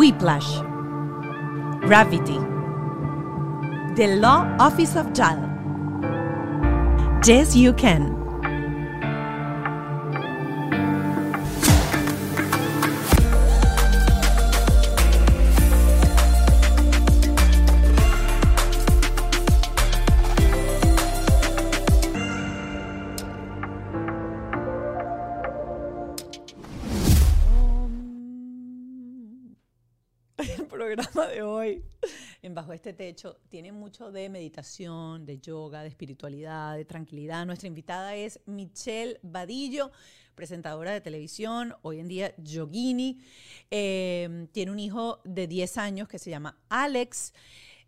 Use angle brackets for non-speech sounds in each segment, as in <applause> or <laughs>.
Whiplash, Gravity, The Law Office of JAL, Yes You Can. Programa de hoy, en Bajo este Techo, tiene mucho de meditación, de yoga, de espiritualidad, de tranquilidad. Nuestra invitada es Michelle Vadillo, presentadora de televisión, hoy en día yogini. Eh, tiene un hijo de 10 años que se llama Alex.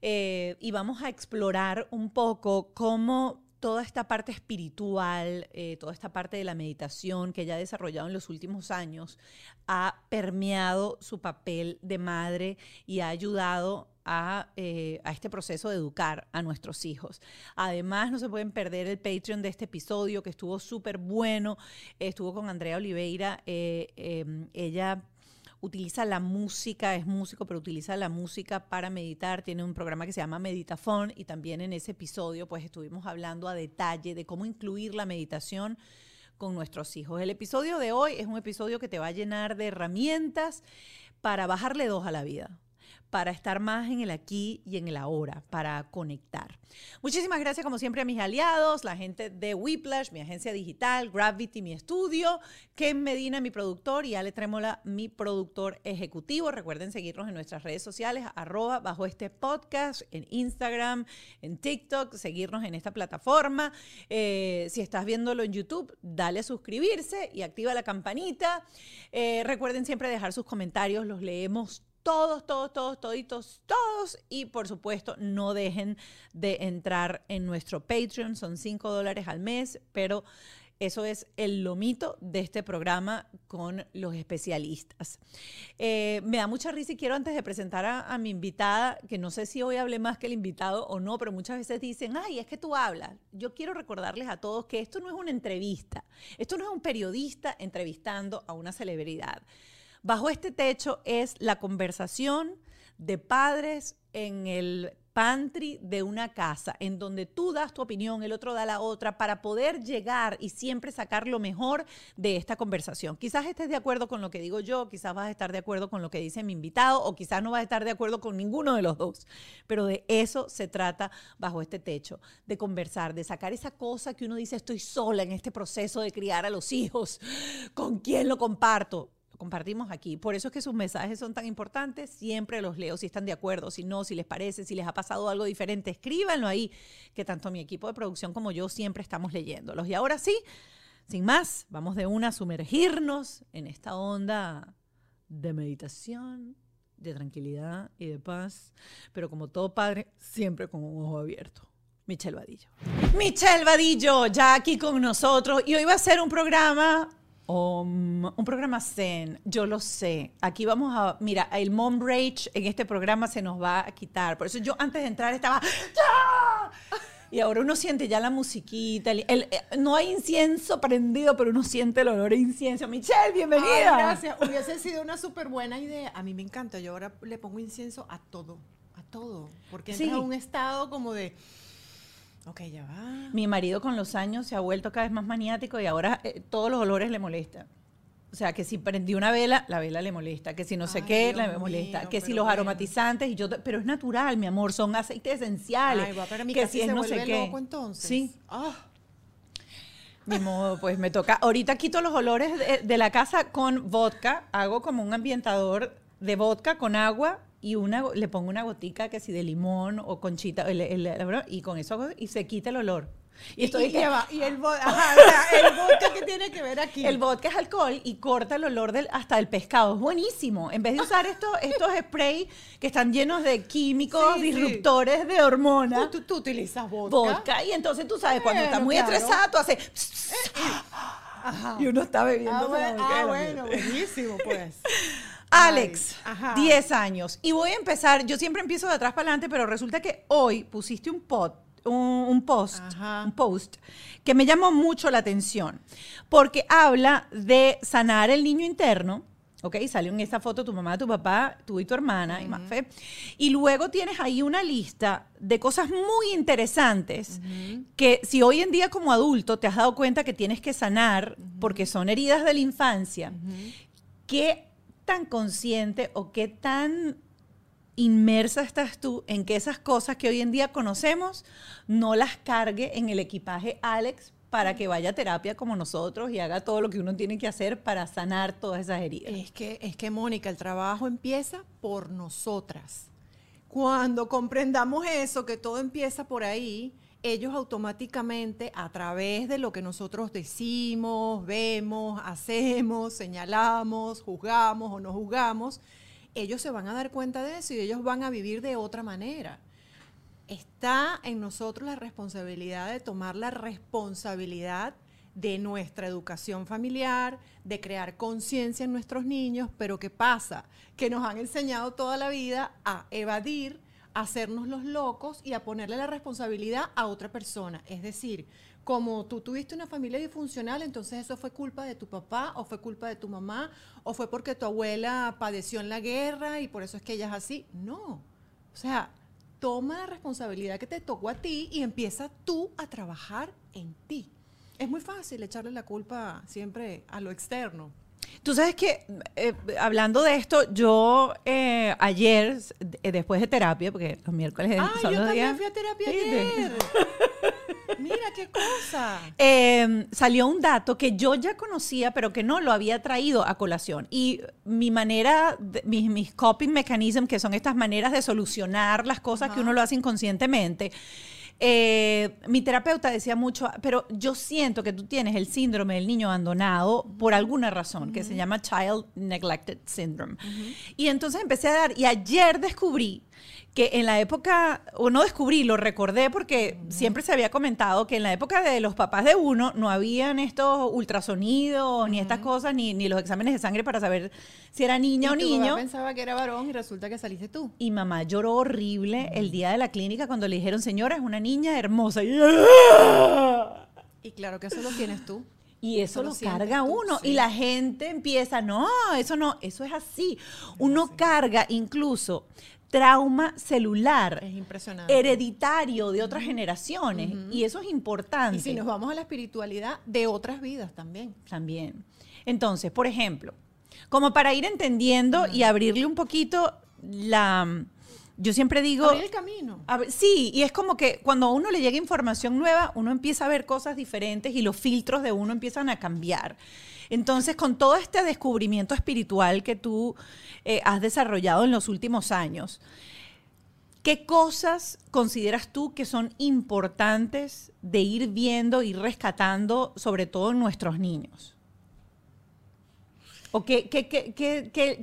Eh, y vamos a explorar un poco cómo toda esta parte espiritual, eh, toda esta parte de la meditación que ella ha desarrollado en los últimos años, ha permeado su papel de madre y ha ayudado a, eh, a, este proceso de educar a nuestros hijos. Además, no se pueden perder el Patreon de este episodio que estuvo súper bueno. estuvo con Andrea Oliveira. Eh, em, ella utiliza la música, es músico, pero utiliza la música para meditar. Tiene un programa que se llama Meditafón y también en ese episodio pues estuvimos hablando a detalle de cómo incluir la meditación con nuestros hijos. El episodio de hoy es un episodio que te va a llenar de herramientas para bajarle dos a la vida para estar más en el aquí y en el ahora, para conectar. Muchísimas gracias como siempre a mis aliados, la gente de Whiplash, mi agencia digital, Gravity, mi estudio, Ken Medina, mi productor, y Ale Trémola, mi productor ejecutivo. Recuerden seguirnos en nuestras redes sociales, arroba bajo este podcast, en Instagram, en TikTok, seguirnos en esta plataforma. Eh, si estás viéndolo en YouTube, dale a suscribirse y activa la campanita. Eh, recuerden siempre dejar sus comentarios, los leemos todos, todos, todos, toditos, todos. Y por supuesto, no dejen de entrar en nuestro Patreon. Son 5 dólares al mes, pero eso es el lomito de este programa con los especialistas. Eh, me da mucha risa y quiero antes de presentar a, a, mi invitada, que no sé si hoy hablé más que el invitado o no, pero muchas veces dicen, ay, es que tú hablas. Yo quiero recordarles a todos que esto no es una entrevista, esto no es un periodista entrevistando a una celebridad. Bajo este techo es la conversación de padres en el pantry de una casa, en donde tú das tu opinión, el otro da la otra, para poder llegar y siempre sacar lo mejor de esta conversación. Quizás estés de acuerdo con lo que digo yo, quizás vas a estar de acuerdo con lo que dice mi invitado, o quizás no vas a estar de acuerdo con ninguno de los dos. Pero de eso se trata bajo este techo, de conversar, de sacar esa cosa que uno dice, estoy sola en este proceso de criar a los hijos, ¿con quién lo comparto? Compartimos aquí. Por eso es que sus mensajes son tan importantes. Siempre los leo si están de acuerdo, si no, si les parece, si les ha pasado algo diferente, escríbanlo ahí, que tanto mi equipo de producción como yo siempre estamos leyéndolos. Y ahora sí, sin más, vamos de una a sumergirnos en esta onda de meditación, de tranquilidad y de paz, pero como todo padre, siempre con un ojo abierto. Michelle Vadillo. Michelle Vadillo, ya aquí con nosotros. Y hoy va a ser un programa Um, un programa zen, yo lo sé. Aquí vamos a, mira, el mom rage en este programa se nos va a quitar. Por eso yo antes de entrar estaba, ¡Ya! Y ahora uno siente ya la musiquita, el, el, no hay incienso prendido, pero uno siente el olor a incienso. Michelle, bienvenida. Ay, gracias, hubiese sido una súper buena idea. A mí me encanta, yo ahora le pongo incienso a todo, a todo, porque entra Sí. a un estado como de, ok, ya va. Mi marido con los años se ha vuelto cada vez más maniático y ahora eh, todos los olores le molestan. O sea, que si prendí una vela, la vela le molesta. Que si no sé Ay, qué, Dios la me molesta. mío, que si los bueno. aromatizantes, y yo, pero es natural, mi amor, son aceites esenciales. Ay, va, pero mi que si es se no sé qué. loco entonces. Sí, Ah, ni modo, pues me toca. Ahorita quito los olores de, de la casa con vodka. Hago como un ambientador de vodka con agua y una, le pongo una gotica que si de limón o conchita el- el- el- y con eso y se quita el olor. Y estoy y, lleva- y el, ajá, el <laughs> vodka que tiene que ver aquí. El vodka es alcohol y corta el olor del, hasta del pescado. Es buenísimo. En vez de usar <laughs> estos, estos sprays que están llenos de químicos, Sí, sí. disruptores de hormonas, ¿Tú, tú, tú utilizas vodka. vodka. Y entonces tú sabes, cuando estás muy claro. estresada, tú haces... <laughs> Ajá. Y uno está bebiendo. Ah, bueno, ah, bueno, buenísimo, pues. Alex, Ay, ajá. 10 años. Y voy a empezar, yo siempre empiezo de atrás para adelante, pero resulta que hoy pusiste un, pod, un, un post, Ajá. un post que me llamó mucho la atención, porque habla de sanar el niño interno. ¿Ok? Salió en esta foto tu mamá, tu papá, tú y tu hermana, y Mafe. Y luego tienes ahí una lista de cosas muy interesantes que si hoy en día como adulto te has dado cuenta que tienes que sanar porque son heridas de la infancia, ¿qué tan consciente o qué tan inmersa estás tú en que esas cosas que hoy en día conocemos no las cargue en el equipaje Alex para que vaya a terapia como nosotros y haga todo lo que uno tiene que hacer para sanar todas esas heridas? Es que, es que, Mónica, el trabajo empieza por nosotras. Cuando comprendamos eso, que todo empieza por ahí, ellos automáticamente, a través de lo que nosotros decimos, vemos, hacemos, señalamos, juzgamos o no juzgamos, ellos se van a dar cuenta de eso y ellos van a vivir de otra manera. Está en nosotros la responsabilidad de tomar la responsabilidad de nuestra educación familiar, de crear conciencia en nuestros niños, pero ¿qué pasa? Que nos han enseñado toda la vida a evadir, hacernos los locos y a ponerle la responsabilidad a otra persona. Es decir, como tú tuviste una familia disfuncional, entonces eso fue culpa de tu papá o fue culpa de tu mamá o fue porque tu abuela padeció en la guerra y por eso es que ella es así. No. O sea, toma la responsabilidad que te tocó a ti y empieza tú a trabajar en ti. Es muy fácil echarle la culpa siempre a lo externo. Tú sabes que, eh, hablando de esto, yo eh, ayer, eh, después de terapia, porque los miércoles Ay, son yo los también días- fui a terapia ayer. <laughs> Mira qué cosa. Eh, salió un dato que yo ya conocía, pero que no lo había traído a colación. Y mi manera, de- mis, mis coping mechanisms, que son estas maneras de solucionar las cosas que uno lo hace inconscientemente. Eh, mi terapeuta decía mucho, pero yo siento que tú tienes el síndrome del niño abandonado por alguna razón, que se llama Child Neglected Syndrome. Y entonces empecé a dar, y ayer descubrí que en la época, o no descubrí, lo recordé porque siempre se había comentado que en la época de los papás de uno no habían estos ultrasonidos, ni estas cosas, ni, ni los exámenes de sangre para saber si era niña o tu niño. papá pensaba que era varón y resulta que saliste tú. Y mamá lloró horrible el día de la clínica cuando le dijeron, señora, es una niña hermosa. Y, claro que eso lo tienes tú. y eso Eso lo carga tú, uno. sí. Y la gente empieza, no, eso no, eso es así. Uno carga incluso trauma celular, Es impresionante. hereditario de otras generaciones. Y eso es importante Y si nos vamos a la espiritualidad de otras vidas también. también. Entonces, por ejemplo, como para ir entendiendo y abrirle un poquito la... Yo siempre digo... Abrir el camino. A sí, y es como que cuando a uno le llega información nueva, uno empieza a ver cosas diferentes y los filtros de uno empiezan a cambiar. Entonces, con todo este descubrimiento espiritual que tú eh, has desarrollado en los últimos años, ¿qué cosas consideras tú que son importantes de ir viendo y rescatando, sobre todo en nuestros niños? ¿O qué, qué, qué,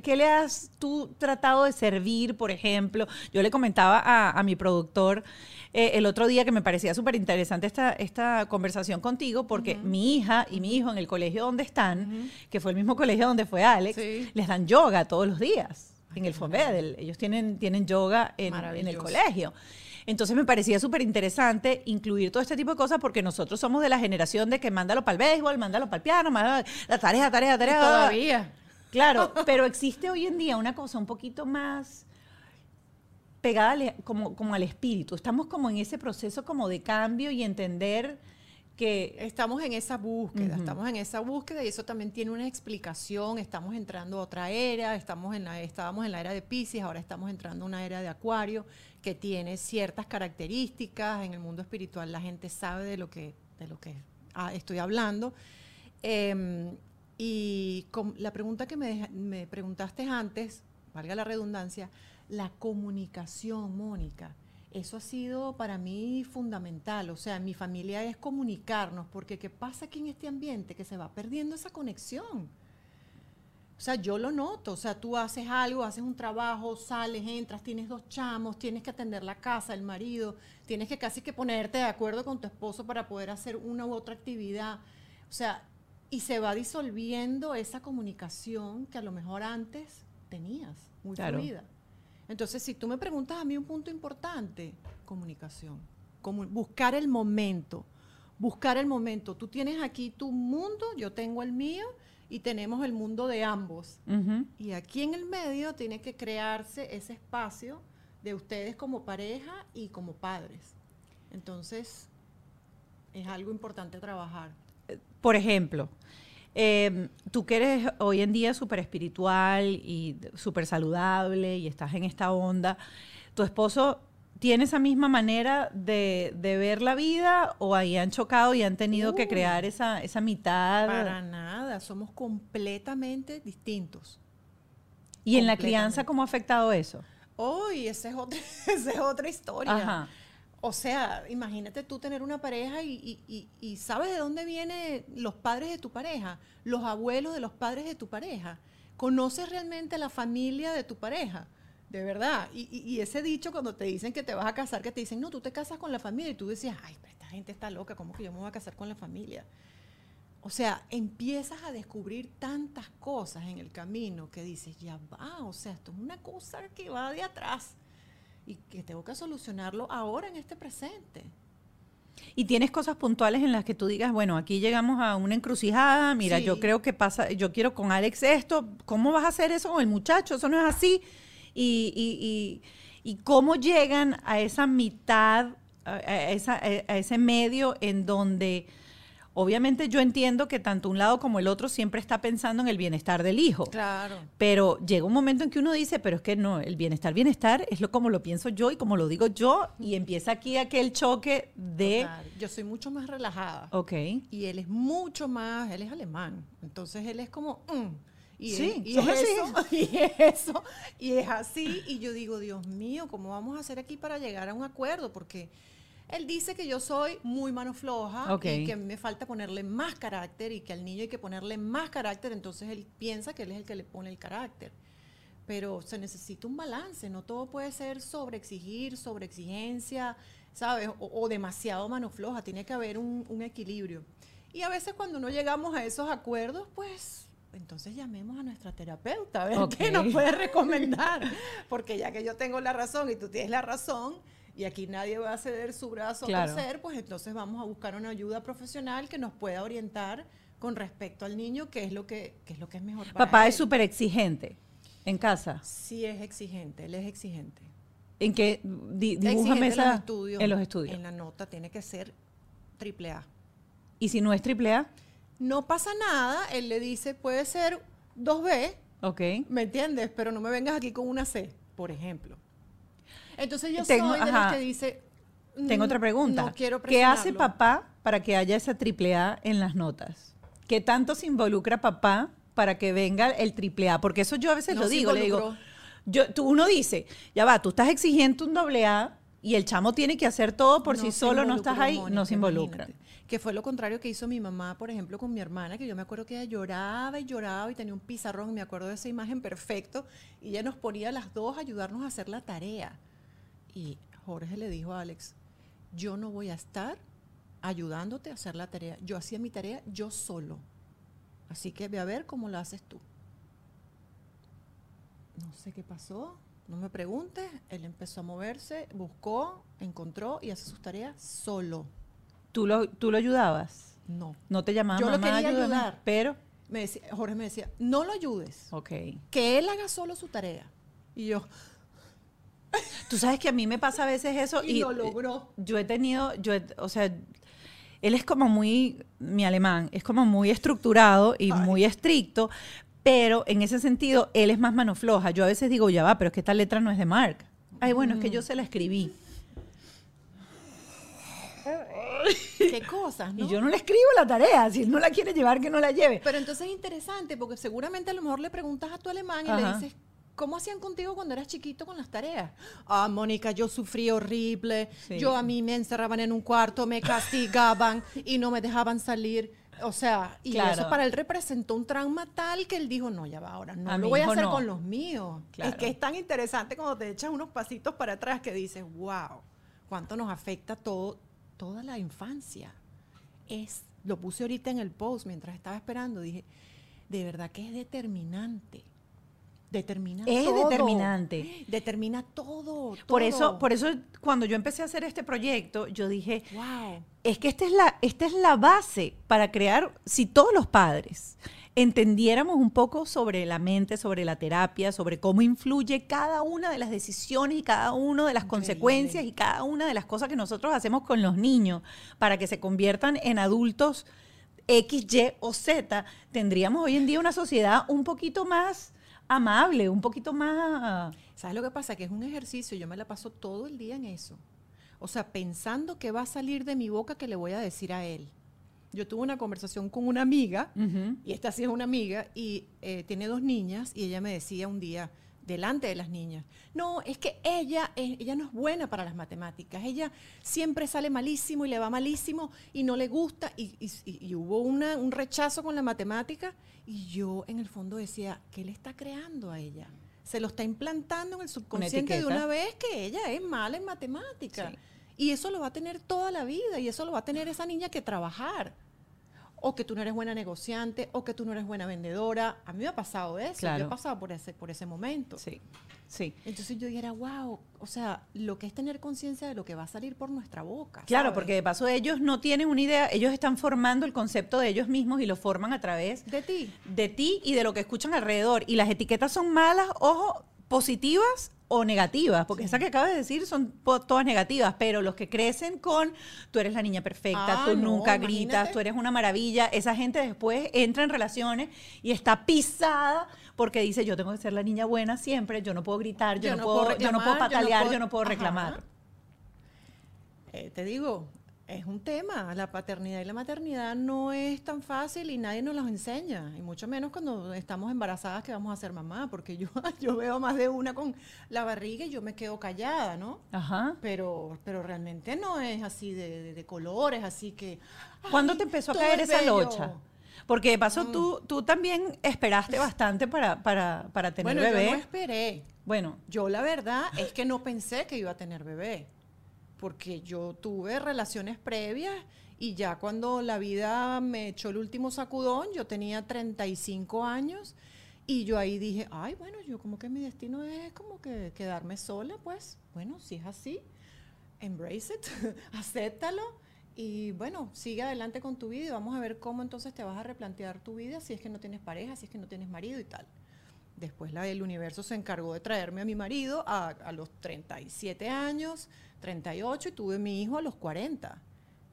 qué- le has tú tratado de servir, por ejemplo? Yo le comentaba a, a mi productor eh, el otro día que me parecía súper interesante esta, esta conversación contigo, porque mi hija y mi hijo en el colegio donde están, que fue el mismo colegio donde fue Alex, Sí. les dan yoga todos los días en el FOMEDEL. Ellos tienen, tienen yoga en, en el colegio. Entonces me parecía súper interesante incluir todo este tipo de cosas porque nosotros somos de la generación de que mándalo para el béisbol, mándalo para el piano, mándalo la tarea, tarea, tarea. Todavía. Claro, pero existe hoy en día una cosa un poquito más pegada al- como, como al espíritu. Estamos como en ese proceso como de cambio y entender que Estamos en esa búsqueda, estamos en esa búsqueda y eso también tiene una explicación. Estamos entrando a otra era, estamos en la, estábamos en la era de Pisces, ahora estamos entrando a una era de Acuario que tiene ciertas características. En el mundo espiritual la gente sabe de lo que, de lo que estoy hablando. Em, y com- la pregunta que me, me preguntaste antes, valga la redundancia, la comunicación, Mónica. eso ha sido para mí fundamental. O sea, mi familia es comunicarnos, porque ¿qué pasa aquí en este ambiente? Que se va perdiendo esa conexión. O sea, yo lo noto. O sea, tú haces algo, haces un trabajo, sales, entras, tienes dos chamos, tienes que atender la casa, el marido, tienes que casi que ponerte de acuerdo con tu esposo para poder hacer una u otra actividad. O sea, y se va disolviendo esa comunicación que a lo mejor antes tenías, muy Claro. fluida. Entonces, si tú me preguntas a mí un punto importante, comunicación. Comu- buscar el momento. Buscar el momento. Tú tienes aquí tu mundo, yo tengo el mío y tenemos el mundo de ambos. Y aquí en el medio tiene que crearse ese espacio de ustedes como pareja y como padres. Entonces, es algo importante trabajar. Por ejemplo, eh, tú que eres hoy en día súper espiritual y súper saludable y estás en esta onda, ¿tu esposo tiene esa misma manera de, de ver la vida o ahí han chocado y han tenido que crear esa, esa mitad? Para nada, somos completamente distintos. ¿Y en la crianza cómo ha afectado eso? Uy, esa es otra, <laughs> esa es otra historia. Ajá. O sea, imagínate tú tener una pareja y, y- y- y sabes de dónde vienen los padres de tu pareja, los abuelos de los padres de tu pareja. Conoces realmente la familia de tu pareja, de verdad. Y, y- y ese dicho cuando te dicen que te vas a casar, que te dicen, no, tú te casas con la familia y tú decías, ay, pero esta gente está loca, ¿cómo que yo me voy a casar con la familia? O sea, empiezas a descubrir tantas cosas en el camino que dices, ya va, o sea, esto es una cosa que va de atrás y que tengo que solucionarlo ahora en este presente. ¿Y tienes cosas puntuales en las que tú digas, bueno, aquí llegamos a una encrucijada, mira, Sí. yo creo que pasa, yo quiero con Alex esto, ¿cómo vas a hacer eso con el muchacho? Eso no es así. Y, y- y- y cómo llegan a esa mitad, a, a esa- a ese medio en donde... Obviamente yo entiendo que tanto un lado como el otro siempre está pensando en el bienestar del hijo. Claro. Pero llega un momento en que uno dice, pero es que no, el bienestar, bienestar es lo como lo pienso yo y como lo digo yo, y empieza aquí aquel choque de, Yo soy mucho más relajada. ok, Y él es mucho más, él es alemán. Entonces él es como, mm, y, Sí, es, y son es así. eso, <laughs> y es eso, y es así. Y yo digo, Dios mío, ¿cómo vamos a hacer aquí para llegar a un acuerdo? Porque él dice que yo soy muy mano floja Ok. y que me falta ponerle más carácter y que al niño hay que ponerle más carácter. Entonces él piensa que él es el que le pone el carácter. Pero se necesita un balance, no todo puede ser sobre exigir, sobre exigencia, ¿sabes? O, o demasiado mano floja, tiene que haber un, un equilibrio. Y a veces cuando no llegamos a esos acuerdos, pues entonces llamemos a nuestra terapeuta a ver qué nos puede recomendar. Porque ya que yo tengo la razón y tú tienes la razón, y aquí nadie va a ceder su brazo Claro. a torcer, pues entonces vamos a buscar una ayuda profesional que nos pueda orientar con respecto al niño, qué es lo que, qué es, lo que es mejor para papá él. es súper exigente en casa. Sí es exigente, él es exigente. ¿En que di, dibújame en esa- los estudios. En los estudios. En la nota tiene que ser triple A. Y si no es triple A, No pasa nada, él le dice, puede ser 2B, ok. ¿me entiendes? Pero no me vengas aquí con una C, por ejemplo. Entonces yo Tengo- soy de ajá. los que dice... Tengo "Mm, otra pregunta. No quiero ¿Qué hace presionarlo". papá para que haya esa triple A en las notas? ¿Qué tanto se involucra papá para que venga el triple A? Porque eso yo a veces No lo digo, le digo, yo, tú, uno dice, ya va, tú estás exigiendo un doble A y el chamo tiene que hacer todo por No si se solo no estás ahí, no se involucra. Que fue lo contrario que hizo mi mamá, por ejemplo, con mi hermana, que yo me acuerdo que ella lloraba y lloraba y tenía un pizarrón, me acuerdo de esa imagen perfecto, y ella nos ponía a las dos a ayudarnos a hacer la tarea. Y Jorge le dijo a Alex, yo no voy a estar ayudándote a hacer la tarea. Yo hacía mi tarea yo solo. Así que ve a ver cómo la haces tú. No sé qué pasó, no me preguntes. Él empezó a moverse, buscó, encontró y hace sus tareas solo. ¿Tú lo, tú lo ayudabas? No. No te llamaba Yo lo quería ayúdame", ayudar. pero, Me decía, Jorge me decía, no lo ayudes, ok. que él haga solo su tarea. Y yo, <laughs> Tú sabes que a mí me pasa a veces eso y, y, lo logró. yo he tenido, yo he- o sea, él es como muy, mi alemán, es como muy estructurado y Ay. muy estricto, pero en ese sentido, él es más mano floja. Yo a veces digo, ya va, pero es que esta letra no es de Mark. Ay, bueno, es que yo se la escribí. Qué cosas, ¿no? Y yo no le escribo la tarea. Si él no la quiere llevar, que no la lleve. Pero entonces es interesante porque seguramente a lo mejor le preguntas a tu alemán y Ajá. le dices, ¿cómo hacían contigo cuando eras chiquito con las tareas? Ah, Mónica, yo sufrí horrible. Sí. Yo a mí me encerraban en un cuarto, me castigaban <laughs> y no me dejaban salir. O sea, y Claro. eso para él representó un trauma tal que él dijo, no, ya va, ahora no A lo voy a hacer no. con los míos. Claro. Es que es tan interesante cuando te echas unos pasitos para atrás que dices, wow, cuánto nos afecta todo, toda la infancia. Es, lo puse ahorita en el post mientras estaba esperando, dije, de verdad que es determinante. Determina Es todo. determinante. Determina todo. Por eso, por eso cuando yo empecé a hacer este proyecto, yo dije, Wow. es que esta es la, esta es la base para crear, si todos los padres entendiéramos un poco sobre la mente, sobre la terapia, sobre cómo influye cada una de las decisiones y cada una de las Increíble. consecuencias y cada una de las cosas que nosotros hacemos con los niños para que se conviertan en adultos X, Y o Z, tendríamos hoy en día una sociedad un poquito más amable, un poquito más... ¿Sabes lo que pasa? Que es un ejercicio, yo me la paso todo el día en eso. O sea, pensando qué va a salir de mi boca que le voy a decir a él. Yo tuve una conversación con una amiga, y esta sí es una amiga, y eh, tiene dos niñas, y ella me decía un día, delante de las niñas, no, es que ella, ella no es buena para las matemáticas, ella siempre sale malísimo y le va malísimo y no le gusta, y, y- y- hubo una- un rechazo con la matemática, y yo en el fondo decía, ¿qué le está creando a ella? Se lo está implantando en el subconsciente de una vez que ella es mala en matemáticas. Sí. Y eso lo va a tener toda la vida y eso lo va a tener esa niña que trabajar. O que tú no eres buena negociante, o que tú no eres buena vendedora. A mí me ha pasado eso. Yo Claro. he pasado por ese, por ese momento. Sí, sí. Entonces yo dijera, wow, o sea, lo que es tener conciencia de lo que va a salir por nuestra boca. Claro, ¿sabes? porque de paso ellos no tienen una idea, ellos están formando el concepto de ellos mismos y lo forman a través De ti. de ti y de lo que escuchan alrededor. Y las etiquetas son malas, ojo, positivas o negativas, porque esas que acabas de decir son todas negativas, pero los que crecen con tú eres la niña perfecta, Ah, tú no, nunca gritas, tú eres una maravilla, esa gente después entra en relaciones y está pisada porque dice yo tengo que ser la niña buena siempre, yo no puedo gritar, yo, no, puedo, yo no puedo patalear, yo no puedo, reclamar. Eh, te digo, es un tema. La paternidad y la maternidad no es tan fácil y nadie nos los enseña. Y mucho menos cuando estamos embarazadas que vamos a ser mamá, porque yo, <laughs> yo veo más de una con la barriga y yo me quedo callada, ¿no? Ajá. Pero, pero realmente no es así de, de- de colores, así que... ¿Cuándo ay, te empezó a caer es esa locha? Porque de paso tú, tú también esperaste bastante para, para, para tener Bueno, bebé. yo no esperé. bueno, Yo la verdad es que no pensé que iba a tener bebé, porque yo tuve relaciones previas y ya cuando la vida me echó el último sacudón, yo tenía 35 años y yo ahí dije, ay, bueno, yo como que mi destino es como que quedarme sola, pues bueno, si es así, embrace it, <laughs> acéptalo y bueno, sigue adelante con tu vida y vamos a ver cómo entonces te vas a replantear tu vida si es que no tienes pareja, si es que no tienes marido y tal. Después la, el universo se encargó de traerme a mi marido a, a los 37 años, 38, y tuve mi hijo a los 40.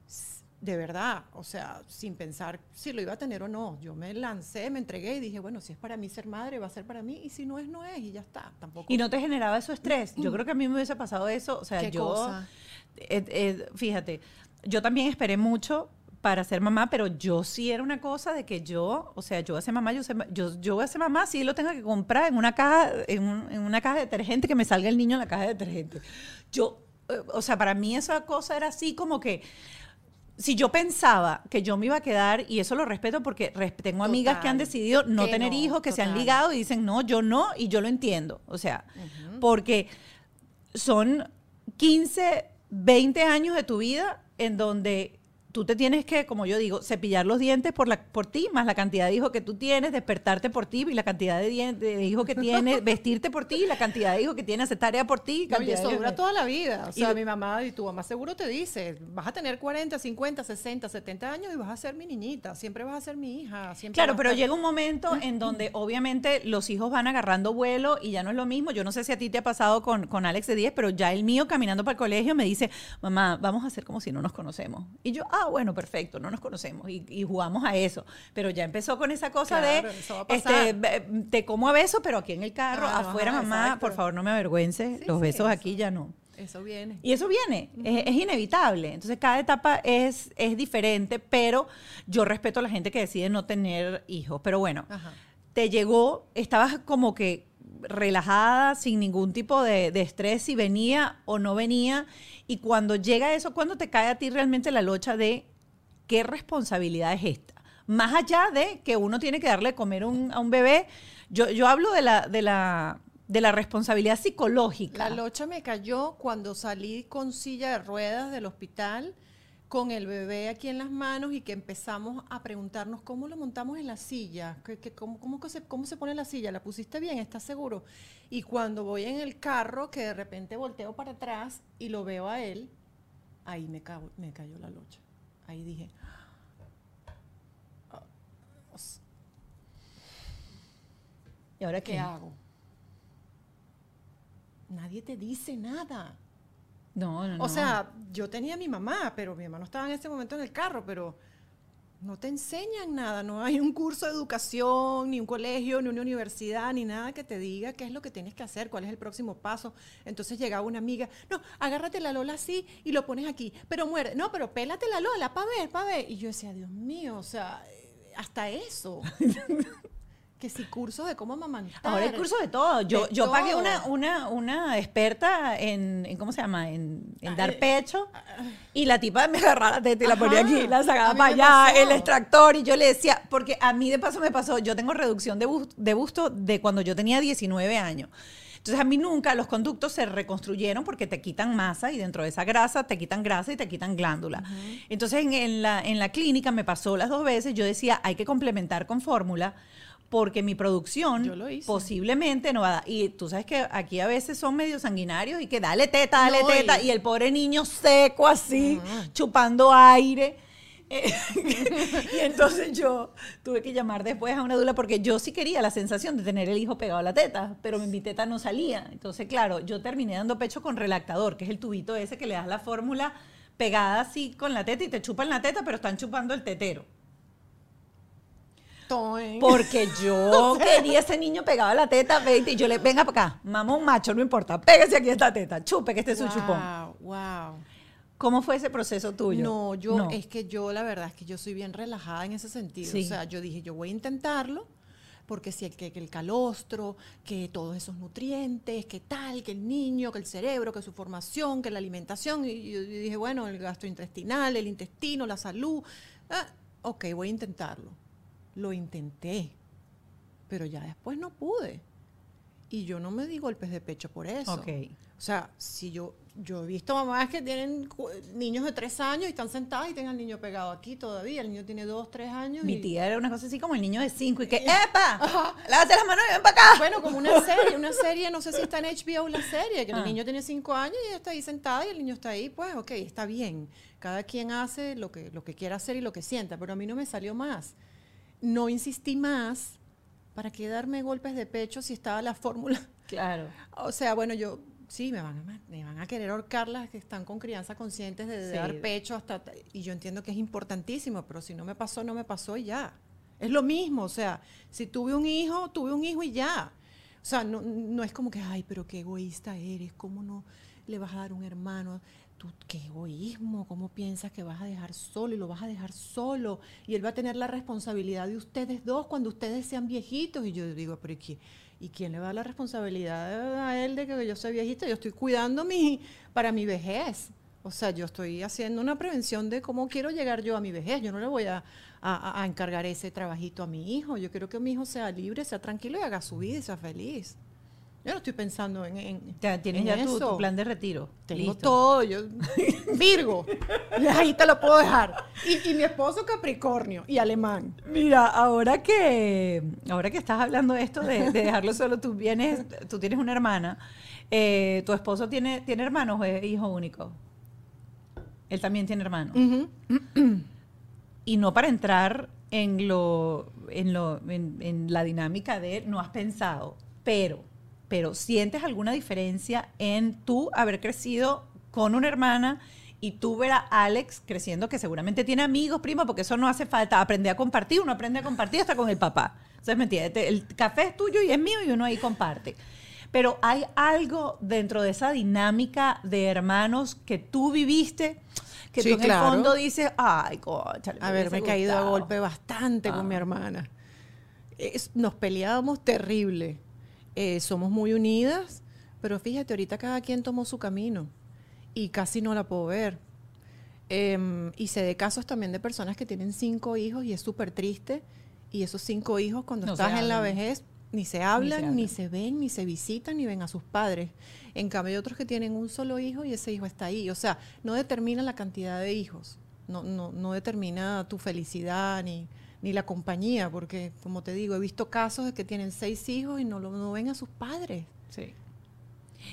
S- De verdad, o sea, sin pensar si lo iba a tener o no. Yo me lancé, me entregué y dije, bueno, si es para mí ser madre, va a ser para mí, y si no es, no es, y ya está. Tampoco. y no te generaba eso estrés. Yo creo que a mí me hubiese pasado eso. O sea, ¿Qué yo, cosa? eh, eh, fíjate, yo también esperé mucho para ser mamá, pero yo sí era una cosa de que yo, o sea, yo voy a ser mamá, yo, sé- yo, yo voy a ser mamá, sí lo tengo que comprar en una caja, en, un- en una caja de detergente, que me salga el niño en la caja de detergente. Yo, eh, o sea, para mí esa cosa era así como que, si yo pensaba que yo me iba a quedar, y eso lo respeto porque tengo amigas que han decidido no tener no, hijos, que se han ligado y dicen, no, yo no, y yo lo entiendo. O sea, porque son 15, 20 años de tu vida en donde tú te tienes que, como yo digo, cepillar los dientes por, la, por ti, más la cantidad de hijos que tú tienes, despertarte por ti, y la cantidad de, de hijos que tienes, <laughs> vestirte por ti, la cantidad de hijos que tienes, hacer tarea por ti. No, y eso dura toda la vida. O sea, mi mamá y tu mamá seguro te dice, vas a tener 40, 50, 60, 70 años y vas a ser mi niñita, siempre vas a ser mi hija. Siempre Claro, a pero llega un momento en donde obviamente los hijos van agarrando vuelo y ya no es lo mismo. Yo no sé si a ti te ha pasado con, con Alex de 10, pero ya el mío caminando para el colegio me dice, mamá, vamos a hacer como si no nos conocemos. Y yo, ah, bueno, perfecto, no nos conocemos y, y jugamos a eso. Pero ya empezó con esa cosa Claro, de, eso este, te como a beso, pero aquí en el carro, Ah, afuera, mamá, exacto. por favor, no me avergüences, Sí, los besos eso. aquí ya no. Eso viene. Y eso viene, es, es inevitable. Entonces, cada etapa es, es diferente, pero yo respeto a la gente que decide no tener hijos. Pero bueno, Ajá. te llegó, estabas como que relajada, sin ningún tipo de, de estrés, si venía o no venía. Y cuando llega eso, cuando te cae a ti realmente la locha de qué responsabilidad es esta. Más allá de que uno tiene que darle comer a un bebé, yo, yo hablo de la, de, la, de la responsabilidad psicológica. La locha me cayó cuando salí con silla de ruedas del hospital con el bebé aquí en las manos y que empezamos a preguntarnos cómo lo montamos en la silla, ¿Qué- qué- cómo, cómo se, cómo se pone la silla, la pusiste bien, ¿estás seguro? Y cuando voy en el carro, que de repente volteo para atrás y lo veo a él, ahí me, cayó la locha. Ahí dije, "Ah, ¿Y ahora ¿qué qué? hago? Nadie te dice nada. No, no, no. O sea, yo tenía a mi mamá, pero mi mamá no estaba en ese momento en el carro, pero no te enseñan nada, no hay un curso de educación, ni un colegio, ni una universidad, ni nada que te diga qué es lo que tienes que hacer, cuál es el próximo paso. Entonces llegaba una amiga, no, agárrate la Lola así y lo pones aquí, pero muerde, no, pero pélate la Lola, pa' ver, pa' ver. Y yo decía, Dios mío, o sea, hasta eso. <laughs> que si cursos de cómo amamantar. Ahora hay cursos de todo. Yo, De yo pagué todo. una, una, una experta en, en, ¿cómo se llama? En, en dar Ay, pecho. Y la tipa me agarraba la teta y la ponía aquí, la sacaba para allá, pasó. el extractor. Y yo le decía, porque a mí de paso me pasó, yo tengo reducción de, bus- de busto de cuando yo tenía 19 años. Entonces a mí nunca los conductos se reconstruyeron porque te quitan masa y dentro de esa grasa te quitan grasa y te quitan glándula. Entonces en, en la, en la clínica me pasó las dos veces, yo decía, hay que complementar con fórmula porque mi producción posiblemente no va a dar. Y tú sabes que aquí a veces son medio sanguinarios y que dale teta, dale No, teta. y- Y el pobre niño seco así, chupando aire. <laughs> Eh, <laughs> y entonces yo tuve que llamar después a una dula porque yo sí quería la sensación de tener el hijo pegado a la teta, pero mi teta no salía. Entonces, claro, yo terminé dando pecho con relactador, que es el tubito ese que le das la fórmula pegada así con la teta y te chupan la teta, pero están chupando el tetero. Porque yo <laughs> quería ese niño pegado a la teta, y yo le, venga para acá, mamá un macho, no importa, pégase aquí esta teta, chupe que este es su chupón. Wow, wow. ¿Cómo fue ese proceso tuyo? No, yo No. es que yo la verdad es que yo soy bien relajada en ese sentido. Sí. O sea, yo dije, yo voy a intentarlo porque si el, que, que el calostro, que todos esos nutrientes, que tal, que el niño, que el cerebro, que su formación, que la alimentación. Y yo dije, bueno, el gastrointestinal, el intestino, la salud. Ah, ok, voy a intentarlo. Lo intenté, pero ya después no pude. Y yo no me di golpes de pecho por eso. Ok. O sea, si yo, yo he visto mamás que tienen niños de tres años y están sentadas y tienen al niño pegado aquí todavía. El niño tiene dos, tres años. Mi y- tía era una cosa así como el niño de cinco y que, <laughs> ¡epa! ¡Lávate las manos y ven para acá! Bueno, como una serie, una <laughs> serie, no sé si está en HBO la serie, que Ah. el niño tiene cinco años y ella está ahí sentada y el niño está ahí, pues, ok, está bien. Cada quien hace lo que, lo que quiera hacer y lo que sienta, pero a mí no me salió más. No insistí más para que darme golpes de pecho si estaba la fórmula. Claro. O sea, bueno, yo sí, me van, a, me van a querer ahorcar las que están con crianza conscientes de, de Sí. dar pecho hasta... Y yo entiendo que es importantísimo, pero si no me pasó, no me pasó y ya. Es lo mismo, o sea, si tuve un hijo, tuve un hijo y ya. O sea, no, no es como que, ay, pero qué egoísta eres, ¿cómo no le vas a dar un hermano? Tú, qué egoísmo, ¿cómo piensas que vas a dejar solo y lo vas a dejar solo? Y él va a tener la responsabilidad de ustedes dos cuando ustedes sean viejitos. Y yo digo, pero ¿y quién, ¿y quién le va a dar la responsabilidad a él de que yo soy viejita? Yo estoy cuidando mi, para mi vejez. O sea, yo estoy haciendo una prevención de cómo quiero llegar yo a mi vejez. Yo no le voy a, a- a encargar ese trabajito a mi hijo. Yo quiero que mi hijo sea libre, sea tranquilo y haga su vida y sea feliz. Yo no estoy pensando en, en- Ya tienes en ya tu, plan de retiro. Tengo Listo. todo, yo Virgo, ahí te lo puedo dejar. Y, y mi esposo Capricornio y alemán. Mira, ahora que, ahora que estás hablando de esto de, de dejarlo solo, tú vienes, tú tienes una hermana, eh, tu esposo tiene, tiene hermanos o es hijo único. Él también tiene hermanos. Y no para entrar en lo, en lo, en, en la dinámica de no has pensado, pero, pero sientes alguna diferencia en tú haber crecido con una hermana y tú ver a Alex creciendo que seguramente tiene amigos, prima, porque eso no hace falta. Aprender a compartir, uno aprende a compartir hasta con el papá. Entonces, ¿me entiendes? El café es tuyo y es mío y uno ahí comparte. Pero hay algo dentro de esa dinámica de hermanos que tú viviste, que Sí, tú en claro. el fondo dices, ay, cónchale, me Haberme hubiese caído a gustado". golpe bastante con mi Ah. hermana. Es- nos peleábamos terrible. Eh, somos muy unidas, pero fíjate, ahorita cada quien tomó su camino y casi no la puedo ver. Em, y sé de casos también de personas que tienen cinco hijos y es súper triste. Y esos cinco hijos, cuando No se estás en la vejez, ni se hablan, hablan. ni se ven, ni se visitan, ni ven a sus padres. En cambio, hay otros que tienen un solo hijo y ese hijo está ahí. O sea, no determina la cantidad de hijos, no, no, no determina tu felicidad ni, ni la compañía, porque, como te digo, he visto casos de que tienen seis hijos y no, lo, no ven a sus padres. Sí.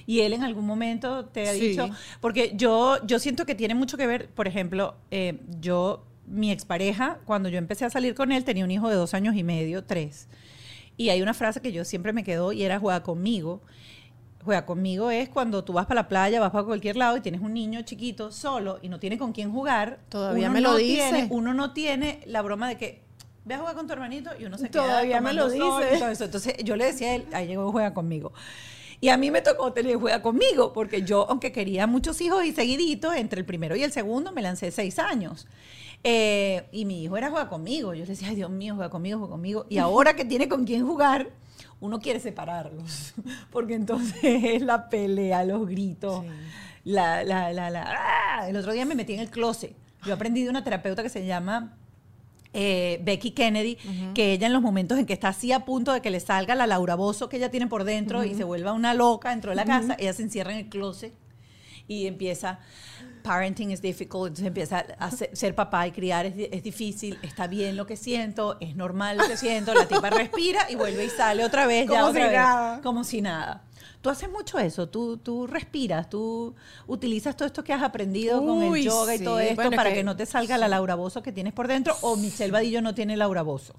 Y él en algún momento te ha Sí. dicho, porque yo, yo siento que tiene mucho que ver, por ejemplo, eh, yo, mi expareja, cuando yo empecé a salir con él, tenía un hijo de dos años y medio, tres. Y hay una frase que yo siempre me quedó y era juega conmigo. Juega conmigo es cuando tú vas para la playa, vas para cualquier lado y tienes un niño chiquito solo y no tiene con quién jugar. Todavía uno me lo no dice. tiene- uno no tiene la broma de que ve a jugar con tu hermanito y uno se queda Todavía me lo y dice. todo eso. Entonces yo le decía a él, ahí llegó juega conmigo. Y a mí me tocó tener juega conmigo, porque yo, aunque quería muchos hijos y seguiditos, entre el primero y el segundo me lancé seis años. Eh, y mi hijo era juega conmigo. Yo le decía, ay Dios mío, juega conmigo, juega conmigo. Y ahora que tiene con quién jugar, uno quiere separarlos, <laughs> porque entonces es la pelea, los gritos, Sí. la, la, la, la, ¡ah! El otro día me metí en el closet. Yo aprendí de una terapeuta que se llama eh, Becky Kennedy, que ella en los momentos en que está así a punto de que le salga la Laura Bozo que ella tiene por dentro y se vuelva una loca dentro de la casa, ella se encierra en el closet y empieza, parenting is difficult, entonces empieza a ser, ser papá y criar es, es difícil, está bien lo que siento, es normal lo que siento, la tipa respira y vuelve y sale otra vez, <laughs> ya Como otra si vez, nada. como si nada. Tú haces mucho eso, tú, tú respiras, tú utilizas todo esto que has aprendido con el yoga y todo sí. esto Bueno, para que- que no te salga la Laura Bozo que tienes por dentro o Michelle Vadillo no tiene Laura Bozo.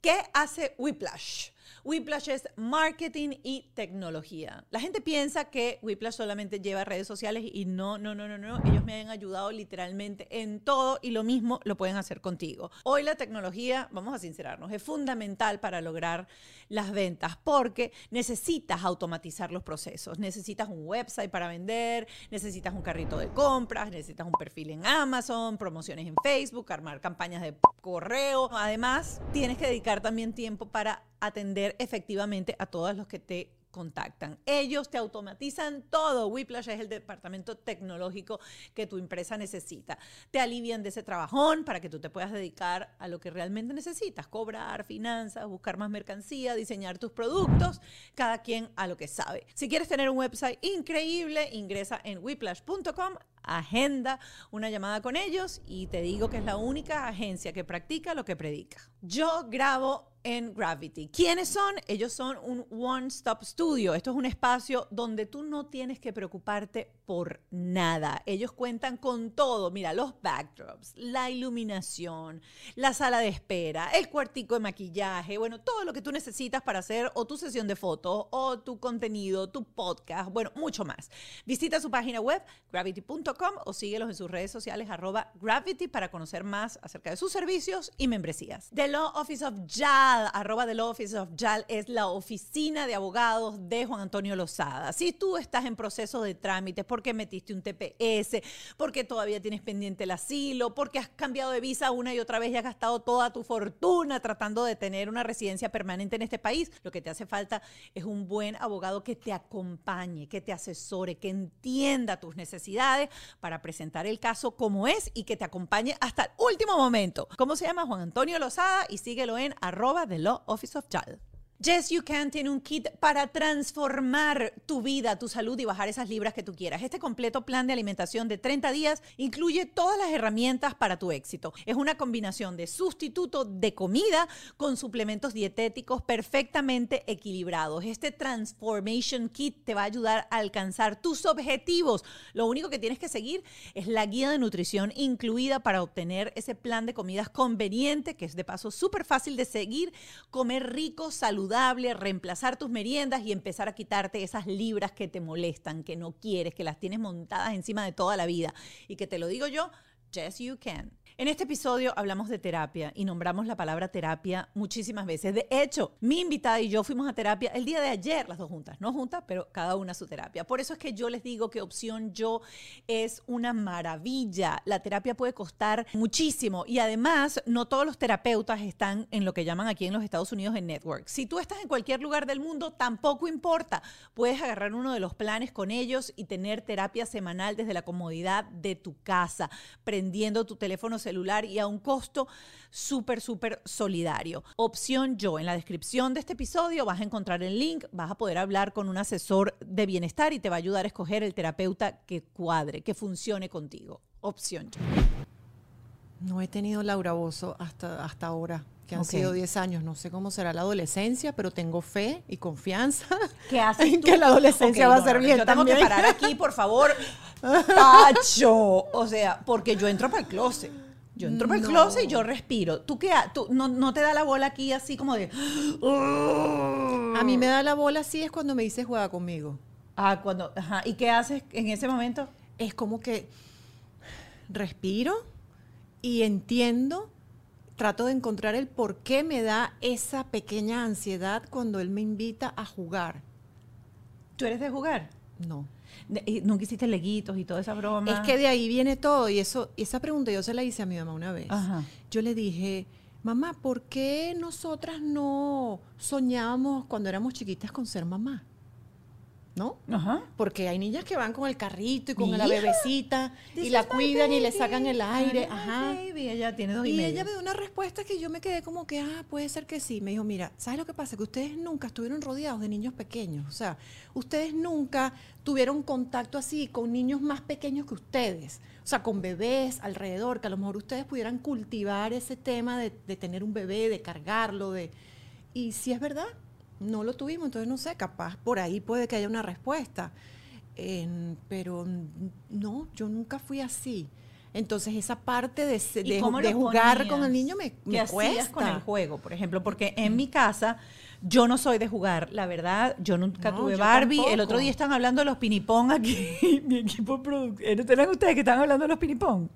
¿Qué hace Whiplash? Whiplash es marketing y tecnología. La gente piensa que Whiplash solamente lleva redes sociales y no, no, no, no, no. Ellos me han ayudado literalmente en todo y lo mismo lo pueden hacer contigo. Hoy la tecnología, vamos a sincerarnos, es fundamental para lograr las ventas porque necesitas automatizar los procesos. Necesitas un website para vender, necesitas un carrito de compras, necesitas un perfil en Amazon, promociones en Facebook, armar campañas de correo. Además, tienes que dedicar también tiempo para atender efectivamente a todos los que te contactan. Ellos te automatizan todo. Whiplash es el departamento tecnológico que tu empresa necesita. Te alivian de ese trabajón para que tú te puedas dedicar a lo que realmente necesitas, cobrar, finanzas, buscar más mercancía, diseñar tus productos, cada quien a lo que sabe. Si quieres tener un website increíble, ingresa en whiplash.com, agenda una llamada con ellos y te digo que es la única agencia que practica lo que predica. Yo grabo en Gravity. ¿Quiénes son? Ellos son un one-stop studio. Esto es un espacio donde tú no tienes que preocuparte por nada. Ellos cuentan con todo. Mira, los backdrops, la iluminación, la sala de espera, el cuartico de maquillaje, bueno, todo lo que tú necesitas para hacer o tu sesión de fotos o tu contenido, tu podcast, bueno, mucho más. Visita su página web gravity.com o síguelos en sus redes sociales arroba gravity para conocer más acerca de sus servicios y membresías. The Law Office of JAL, arroba The Law Office of JAL es la oficina de abogados de Juan Antonio Lozada. Si tú estás en proceso de trámites porque metiste un TPS, porque todavía tienes pendiente el asilo, porque has cambiado de visa una y otra vez y has gastado toda tu fortuna tratando de tener una residencia permanente en este país, lo que te hace falta es un buen abogado que te acompañe, que te asesore, que entienda tus necesidades para presentar el caso como es y que te acompañe hasta el último momento. ¿Cómo se llama? Juan Antonio Lozada y síguelo en arroba The Law Office of Child. Yes You Can tiene un kit para transformar tu vida, tu salud y bajar esas libras que tú quieras. Este completo plan de alimentación de 30 días incluye todas las herramientas para tu éxito. Es una combinación de sustituto de comida con suplementos dietéticos perfectamente equilibrados. Este Transformation Kit te va a ayudar a alcanzar tus objetivos. Lo único que tienes que seguir es la guía de nutrición incluida para obtener ese plan de comidas conveniente, que es de paso súper fácil de seguir, comer rico, saludable, reemplazar tus meriendas y empezar a quitarte esas libras que te molestan, que no quieres, que las tienes montadas encima de toda la vida. Y que te lo digo yo, Yes, you can. En este episodio hablamos de terapia y nombramos la palabra terapia muchísimas veces. De hecho, mi invitada y yo fuimos a terapia el día de ayer, las dos juntas, no juntas, pero cada una su terapia. Por eso es que yo les digo que opción yo es una maravilla. La terapia puede costar muchísimo y además no todos los terapeutas están en lo que llaman aquí en los Estados Unidos en network. Si tú estás en cualquier lugar del mundo, tampoco importa. Puedes agarrar uno de los planes con ellos y tener terapia semanal desde la comodidad de tu casa, prendiendo tu teléfono celular y a un costo súper, súper solidario. Opción Yo. En la descripción de este episodio vas a encontrar el link, vas a poder hablar con un asesor de bienestar y te va a ayudar a escoger el terapeuta que cuadre, que funcione contigo. Opción Yo. No he tenido Laura Bozo hasta, hasta ahora, que han sido 10 años. No sé cómo será la adolescencia, pero tengo fe y confianza <laughs> ¿Qué haces en que la adolescencia va a ser no, bien Yo tengo también. que parar aquí, por favor. <laughs> Tacho. O sea, porque yo entro para el closet. Yo entro para el closet y yo respiro. ¿Tú qué? tú, no, no te da la bola aquí así como de... A mí me da la bola así es cuando me dice juega conmigo. Ah, cuando... Ajá. ¿Y qué haces en ese momento? Es como que respiro y entiendo, trato de encontrar el por qué me da esa pequeña ansiedad cuando él me invita a jugar. ¿Tú eres de jugar? No. Nunca hiciste leguitos y toda esa broma. Es que de ahí viene todo y eso esa pregunta yo se la hice a mi mamá una vez. Ajá. Yo le dije, mamá, ¿por qué nosotras no soñábamos cuando éramos chiquitas con ser mamá? ¿No? Ajá. Porque hay niñas que van con el carrito y con la hija. bebecita This y la cuidan y le sacan el aire. Ajá. baby. Ella tiene dos y, Y medio. ella me dio una respuesta que yo me quedé como que, ah, puede ser que sí. Me dijo, mira, ¿sabes lo que pasa? Que ustedes nunca estuvieron rodeados de niños pequeños. O sea, ustedes nunca tuvieron contacto así con niños más pequeños que ustedes. O sea, con bebés alrededor, que a lo mejor ustedes pudieran cultivar ese tema de, de tener un bebé, de cargarlo, de... Y si es verdad, no lo tuvimos, entonces no sé, capaz por ahí puede que haya una respuesta. Pero no, yo nunca fui así. Entonces esa parte de, se- ¿Y de, de jugar ponías? con el niño me, ¿Qué me hacías cuesta. con el juego, por ejemplo? Porque en mi casa yo no soy de jugar, la verdad, yo nunca No, tuve yo Barbie. El otro día están hablando de los pinipón aquí, <laughs> mi equipo de producción. ¿Eran ustedes que estaban hablando de los pinipón?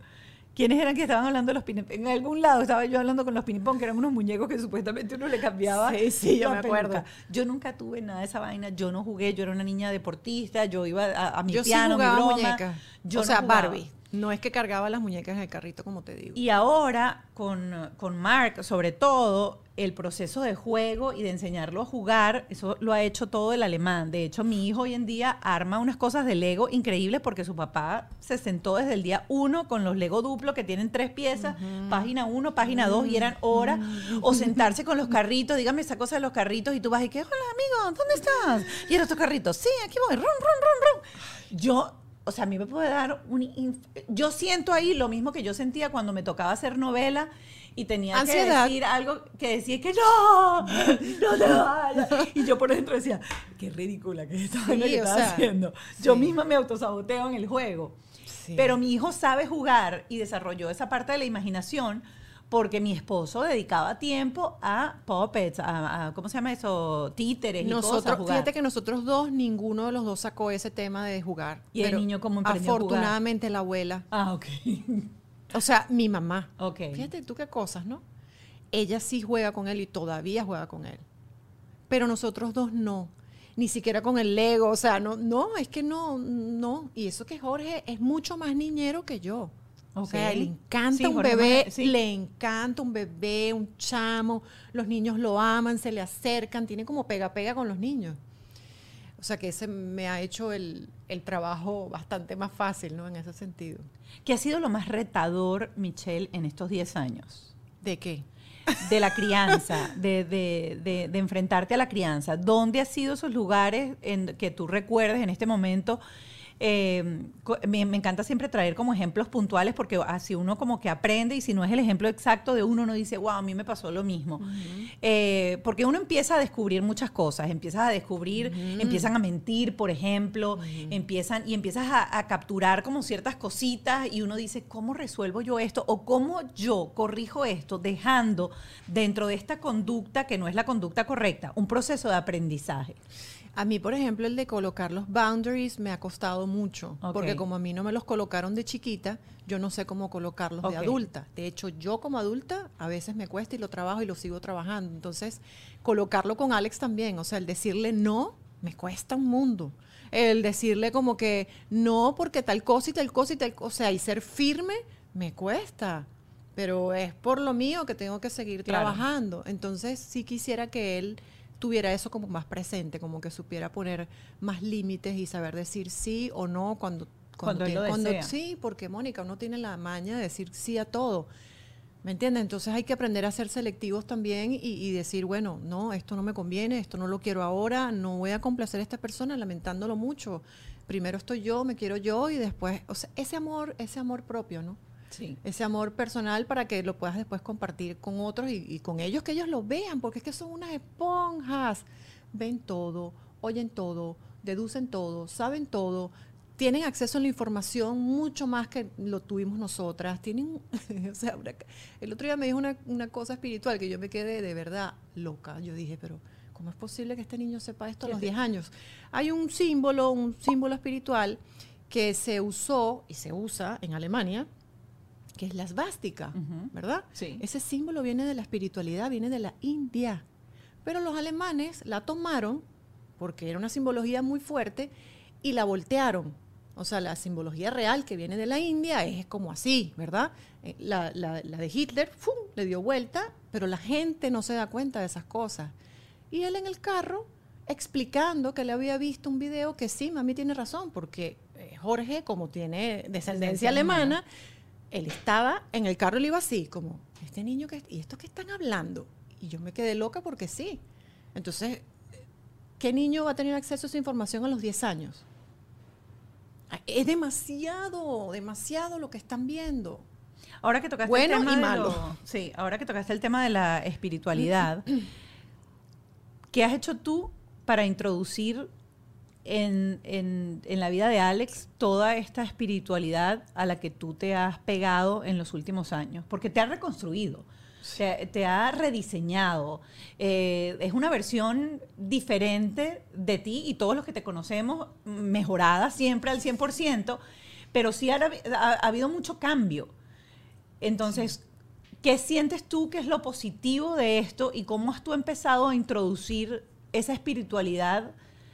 ¿Quiénes eran que estaban hablando de los pinipón? En algún lado estaba yo hablando con los pinipón, que eran unos muñecos que supuestamente uno le cambiaba. Sí, sí, yo me acuerdo. peluca. Yo nunca tuve nada de esa vaina, yo no jugué, yo era una niña deportista, yo iba a, a mi Yo sí piano, mi jugaba broma. muñecas. Yo o no sea, jugaba. Barbie. No es que cargaba las muñecas en el carrito, como te digo. Y ahora, con, con Mark, sobre todo, el proceso de juego y de enseñarlo a jugar, eso lo ha hecho todo el alemán. De hecho, mi hijo hoy en día arma unas cosas de Lego increíbles porque su papá se sentó desde el día uno con los Lego duplo que tienen tres piezas, página uno, página dos, y eran horas. O sentarse con los carritos, dígame esa cosa de los carritos, y tú vas y que, hola amigo, ¿dónde estás? Y eran estos carritos, sí, aquí voy, rum, rum, rum, rum. Yo o sea, a mí me puede dar un... Yo siento ahí lo mismo que yo sentía cuando me tocaba hacer novela y tenía Ansiedad. que decir algo que decía que no, no te <laughs> vayas. Y yo por dentro decía, qué ridícula que es esta vaina que estaba sea, haciendo. Yo sí. misma me autosaboteo en el juego. Sí. Pero mi hijo sabe jugar y desarrolló esa parte de la imaginación porque mi esposo dedicaba tiempo a puppets, a, a- ¿cómo se llama eso? Títeres y cosas. Nosotros, jugar. fíjate que nosotros dos, ninguno de los dos sacó ese tema de jugar. ¿Y el niño cómo aprendió a jugar? Afortunadamente la abuela, Ah, ok. <laughs> o sea, mi mamá. Ok. Fíjate tú qué cosas, ¿no? Ella sí juega con él y todavía juega con él. Pero nosotros dos no. Ni siquiera con el Lego, o sea, no, no, es que no, no. Y eso que Jorge es mucho más niñero que yo. O sea, le encanta Sí, un Jorge bebé, Manuel, sí. le encanta un bebé, un chamo, los niños lo aman, se le acercan, tiene como pega pega con los niños. O sea que ese me ha hecho el, el trabajo bastante más fácil, ¿no? En ese sentido. ¿Qué ha sido lo más retador, Michelle, en estos 10 años? ¿De qué? De la crianza, de, de- de- de enfrentarte a la crianza. ¿Dónde han sido esos lugares en que tú recuerdes en este momento? Eh, me, me encanta siempre traer como ejemplos puntuales porque así uno como que aprende y si no es el ejemplo exacto de uno, uno dice, wow, a mí me pasó lo mismo. Eh, porque uno empieza a descubrir muchas cosas, empiezas a descubrir, empiezan a mentir, por ejemplo, empiezan y empiezas a, a capturar como ciertas cositas y uno dice, ¿cómo resuelvo yo esto? O cómo yo corrijo esto dejando dentro de esta conducta que no es la conducta correcta, un proceso de aprendizaje. A mí, por ejemplo, el de colocar los boundaries me ha costado mucho, porque como a mí no me los colocaron de chiquita, yo no sé cómo colocarlos de adulta. De hecho, yo como adulta a veces me cuesta y lo trabajo y lo sigo trabajando. Entonces, colocarlo con Alex también, o sea, el decirle no me cuesta un mundo. El decirle como que no porque tal cosa y tal cosa y tal cosa, o sea, y ser firme me cuesta. Pero es por lo mío que tengo que seguir Claro. trabajando. Entonces, sí quisiera que él tuviera eso como más presente, como que supiera poner más límites y saber decir sí o no cuando Cuando él tiene- lo desea. sí, porque Mónica, uno tiene la maña de decir sí a todo. ¿Me entiendes? Entonces hay que aprender a ser selectivos también y, y decir, bueno, no, esto no me conviene, esto no lo quiero ahora, no voy a complacer a esta persona lamentándolo mucho. Primero estoy yo, me quiero yo y después, o sea, ese amor, ese amor propio, ¿no? Sí. ese amor personal para que lo puedas después compartir con otros y, y con ellos, que ellos lo vean, porque es que son unas esponjas. Ven todo, oyen todo, deducen todo, saben todo, tienen acceso a la información mucho más que lo tuvimos nosotras. Tienen, <laughs> o sea, una- el otro día me dijo una, una cosa espiritual que yo me quedé de verdad loca. Yo dije, pero ¿cómo es posible que este niño sepa esto a los 10 años? Hay un símbolo, un símbolo espiritual que se usó y se usa en Alemania, que es la esvástica, Ujú. ¿verdad? Sí. Ese símbolo viene de la espiritualidad, viene de la India. Pero los alemanes la tomaron porque era una simbología muy fuerte y la voltearon. O sea, la simbología real que viene de la India es como así, ¿verdad? Eh, La, la- la de Hitler ¡fum! le dio vuelta, pero la gente no se da cuenta de esas cosas. Y él en el carro explicando que le había visto un video que sí, mami tiene razón, porque eh, Jorge, como tiene descendencia Descendencia alemana, él estaba en el carro y le iba así, como, este niño que, ¿y estos que están hablando? Y yo me quedé loca porque sí. Entonces, ¿qué niño va a tener acceso a esa información a los 10 años? Ah, Es demasiado, demasiado lo que están viendo. Ahora que tocaste Bueno el tema y de malo. lo- sí, ahora que tocaste el tema de la <clears throat> espiritualidad, ¿qué has hecho tú para introducir en, en- en la vida de Alex toda esta espiritualidad a la que tú te has pegado en los últimos años? Porque te ha reconstruido. Te, te ha rediseñado. Eh, es una versión diferente de ti y todos los que te conocemos, mejorada siempre al 100%, pero sí ha, ha- ha habido mucho cambio. Entonces, ¿qué sientes tú que es lo positivo de esto y cómo has tú empezado a introducir esa espiritualidad?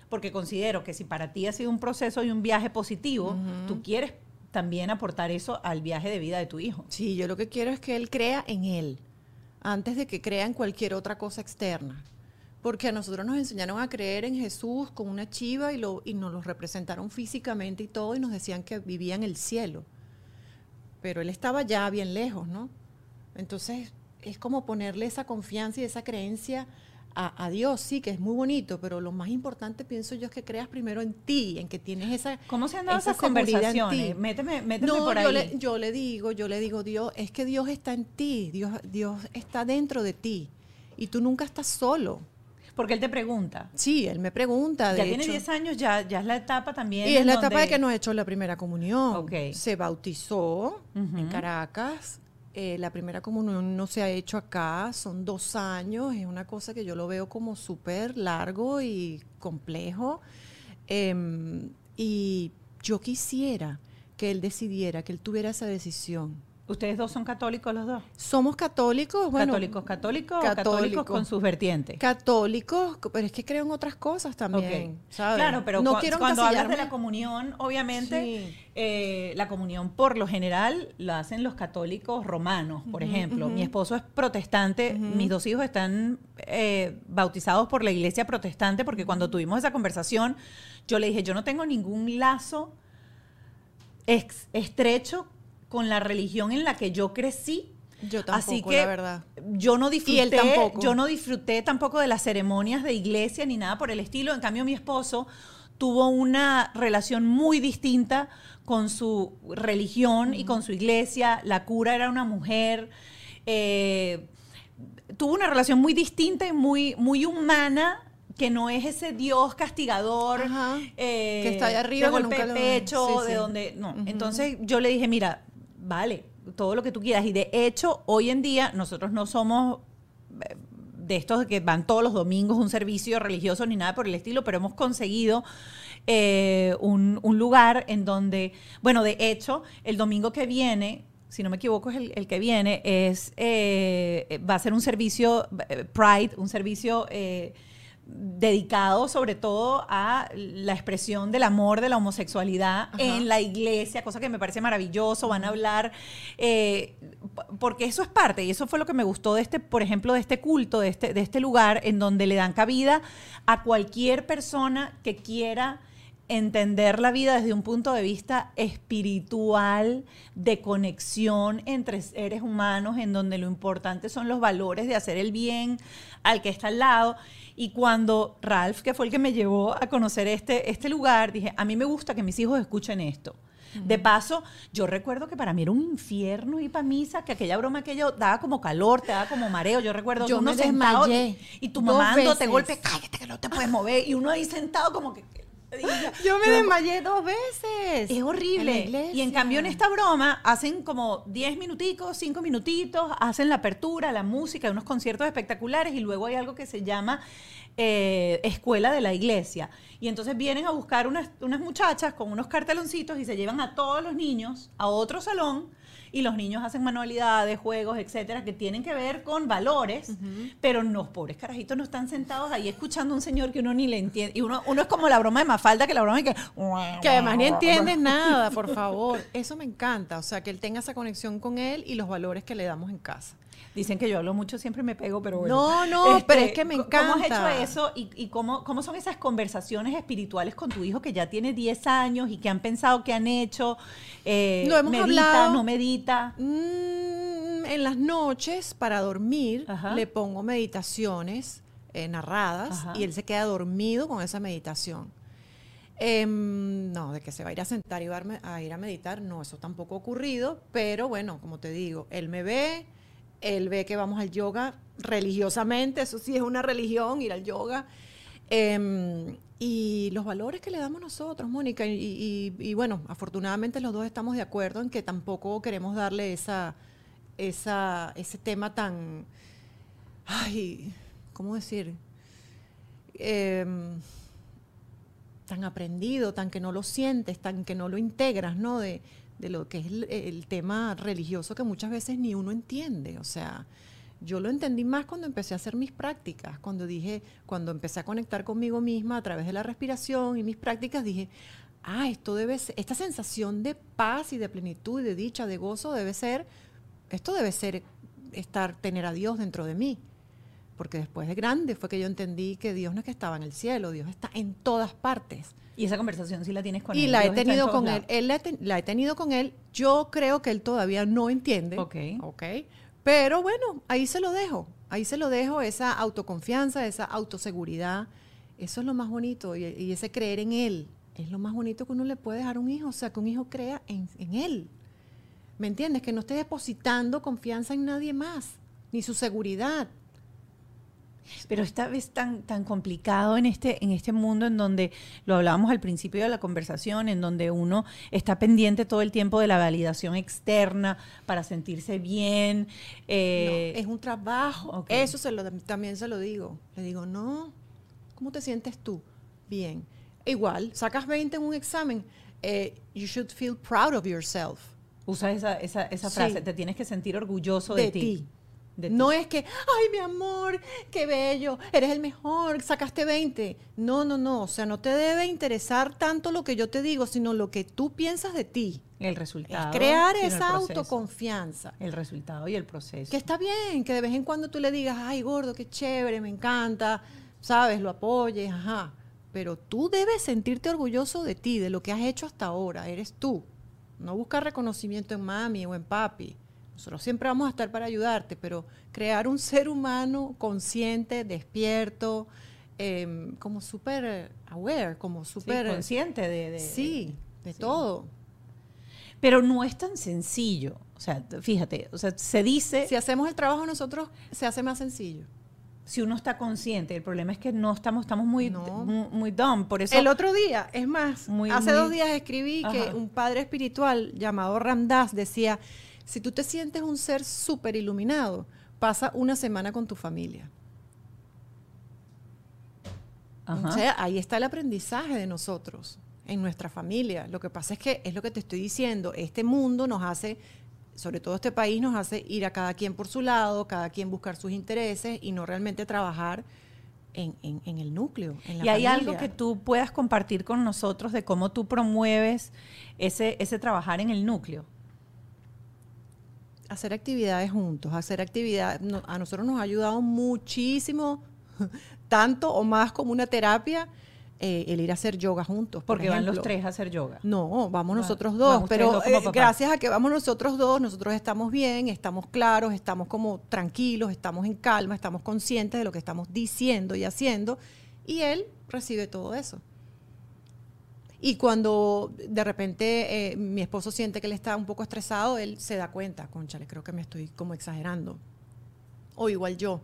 Porque considero que si para ti ha sido un proceso y un viaje positivo, tú quieres también aportar eso al viaje de vida de tu hijo. Sí, yo lo que quiero es que él crea en él, antes de que crea en cualquier otra cosa externa. Porque a nosotros nos enseñaron a creer en Jesús con una chiva y, lo, y nos lo representaron físicamente y todo y nos decían que vivía en el cielo. Pero él estaba ya bien lejos, ¿no? Entonces es como ponerle esa confianza y esa creencia a, a Dios, sí, que es muy bonito, pero lo más importante pienso yo es que creas primero en ti, en que tienes esa... ¿Cómo se han dado esa esas conversaciones? Méteme, méteme No, por ahí. yo le, yo le digo, yo le digo, Dios, es que Dios está en ti, Dios, Dios está dentro de ti y tú nunca estás solo. Porque él te pregunta. Sí, él me pregunta, de Ya tiene hecho. 10 años, ya, ya es la etapa también. Y es la etapa de que nos echó la primera comunión. Se bautizó en. Caracas. Eh, la primera comunión no se ha hecho acá, son dos años, es una cosa que yo lo veo como súper largo y complejo. Em, y yo quisiera que él decidiera, que él tuviera esa decisión. ¿Ustedes dos son católicos los dos? Somos católicos, bueno, ¿Católicos, católicos o católicos católico. con sus vertientes? católicos, pero es que creo en otras cosas también, Ok. ¿sabes? Claro, pero no cu- quiero cuando hablas de la comunión, obviamente, Sí. eh, la comunión por lo general la hacen los católicos romanos, por ejemplo. Mi esposo es protestante, mis dos hijos están eh, bautizados por la iglesia protestante, porque cuando tuvimos esa conversación, yo le dije, yo no tengo ningún lazo estrecho con la religión en la que yo crecí. Yo tampoco, Así que la verdad. yo no disfruté, Y él tampoco. yo no disfruté tampoco de las ceremonias de iglesia ni nada por el estilo. En cambio, mi esposo tuvo una relación muy distinta con su religión y con su iglesia. La cura era una mujer. eh, tuvo una relación muy distinta y muy, muy humana que no es ese Dios castigador Ajá. eh, Que está allá arriba, de golpe de pecho, sí, de donde no. Ujú. Entonces yo le dije, mira, vale, todo lo que tú quieras. Y de hecho, hoy en día nosotros no somos eh, de estos que van todos los domingos un servicio religioso ni nada por el estilo, pero hemos conseguido eh, un, un lugar en donde, bueno, de hecho, el domingo que viene si no me equivoco, es el, que viene, es, eh, va a ser un servicio eh, Pride, un servicio eh, dedicado sobre todo a la expresión del amor de la homosexualidad en la iglesia, cosa que me parece maravilloso, van a hablar, porque eso es parte, y eso fue lo que me gustó de este, por ejemplo, de este culto, de este, de este lugar, en donde le dan cabida a cualquier persona que quiera entender la vida desde un punto de vista espiritual, de conexión entre seres humanos, en donde lo importante son los valores de hacer el bien al que está al lado. Y cuando Ralph, que fue el que me llevó a conocer este, este lugar, dije, a mí me gusta que mis hijos escuchen esto. De paso, yo recuerdo que para mí era un infierno ir para misa, que aquella broma que yo daba como calor, te daba como mareo. Yo recuerdo yo uno me sentado y tu mamá te veces. golpe, cállate que no te puedes mover. Y uno ahí sentado como que... Yo me desmayé dos veces. Es horrible. En y en cambio en esta broma hacen como 10 minuticos, 5 minutitos, hacen la apertura, la música, unos conciertos espectaculares y luego hay algo que se llama eh, Escuela de la Iglesia. Y entonces vienen a buscar unas, unas muchachas con unos carteloncitos y se llevan a todos los niños a otro salón y los niños hacen manualidades, juegos, etcétera, que tienen que ver con valores, pero los pobres carajitos no están sentados ahí escuchando a un señor que uno ni le entiende. Y uno, uno es como la broma de Mafalda, que la broma es que... Que además ni <laughs> entiendes <laughs> nada, por favor. Eso me encanta. O sea, que él tenga esa conexión con él y los valores que le damos en casa. Dicen que yo hablo mucho, siempre me pego, pero bueno. Este, No, no, pero es que me ¿Cómo has hecho encanta. eso y, y cómo, cómo son esas conversaciones espirituales con tu hijo que ya tiene 10 años y que han pensado que han hecho? Eh, Lo hemos medita, hablado. no medita. Mm, en las noches, para dormir, Ajá. le pongo meditaciones eh, narradas Ajá. y él se queda dormido con esa meditación. Em, no, de que se va a ir a sentar y va a ir a meditar, no, eso tampoco ha ocurrido, pero bueno, como te digo, él me ve, él ve que vamos al yoga religiosamente, eso sí es una religión, ir al yoga. Em, y los valores que le damos nosotros, Mónica, y, bueno, afortunadamente los dos estamos de acuerdo en que tampoco queremos darle esa, esa, ese tema tan, ay, ¿cómo decir? Em, tan aprendido, tan que no lo sientes, tan que no lo integras, ¿no? De lo que es el, tema religioso que muchas veces ni uno entiende. O sea, yo lo entendí más cuando empecé a hacer mis prácticas, cuando dije, cuando empecé a conectar conmigo misma a través de la respiración y mis prácticas, dije, ah, esto debe ser, esta sensación de paz y de plenitud de dicha, de gozo debe ser, esto debe ser estar, tener a Dios dentro de mí. Porque después de grande fue que yo entendí que Dios no es que estaba en el cielo, Dios está en todas partes. Y esa conversación sí la tienes con y él. la he Dios tenido con él. él la, he ten- la he tenido con él. Yo creo que él todavía no entiende. Ok. Ok. Pero bueno, ahí se lo dejo. Ahí se lo dejo, esa autoconfianza, esa autoseguridad. Eso es lo más bonito. Y, y ese creer en él es lo más bonito que uno le puede dejar a un hijo. O sea, que un hijo crea en, en él. ¿Me entiendes? Que no esté depositando confianza en nadie más, ni su seguridad. Pero esta vez tan, tan complicado en este, en este mundo en donde lo hablábamos al principio de la conversación, en donde uno está pendiente todo el tiempo de la validación externa para sentirse bien. eh, No, es un trabajo. Eso se lo, también se lo digo. Le digo, no, ¿cómo te sientes tú? Bien. Igual, sacas 20 en un examen. eh, you should feel proud of yourself. usa esa, esa, esa Sí. frase, te tienes que sentir orgulloso de, De ti. No es que, ay, mi amor, qué bello, eres el mejor, sacaste 20. No, no, no. O sea, no te debe interesar tanto lo que yo te digo, sino lo que tú piensas de ti. el Es resultado. crear sino el esa autoconfianza. El resultado y el proceso. Que está bien, que de vez en cuando tú le digas, ay, gordo, qué chévere, me encanta, sabes, lo apoyes, ajá. Pero tú debes sentirte orgulloso de ti, de lo que has hecho hasta ahora, eres tú. No buscar reconocimiento en mami o en papi. Nosotros siempre vamos a estar para ayudarte, pero crear un ser humano consciente, despierto, em, como súper aware, como Sí, súper... consciente de, de- sí, de sí. todo. Pero no es tan sencillo. O sea, fíjate, o sea, se dice Si hacemos el trabajo nosotros, se hace más sencillo. si uno está consciente. El problema es que no estamos, estamos muy, No. muy, muy dumb. Por eso El otro día, es más, Muy, hace muy- dos días escribí que un padre espiritual llamado Ramdas decía, si tú te sientes un ser súper iluminado, pasa una semana con tu familia. O sea, ahí está el aprendizaje de nosotros, en nuestra familia. Lo que pasa es que es lo que te estoy diciendo, este mundo nos hace, sobre todo este país, nos hace ir a cada quien por su lado, cada quien buscar sus intereses y no realmente trabajar en, el núcleo. En la ¿Y hay algo que tú puedas compartir con nosotros de cómo tú promueves ese, ese trabajar en el núcleo? Hacer actividades juntos, hacer actividades, a nosotros nos ha ayudado muchísimo <laughs> tanto o más como una terapia, eh, el ir a hacer yoga juntos. Porque van los tres a hacer yoga. No, vamos nosotros dos, pero eh, gracias a que vamos nosotros dos, nosotros estamos bien, estamos claros, estamos como tranquilos, estamos en calma, estamos conscientes de lo que estamos diciendo y haciendo, y él recibe todo eso. Y cuando de repente eh, mi esposo siente que él está un poco estresado, él se da cuenta, conchale, creo que me estoy como exagerando. O igual yo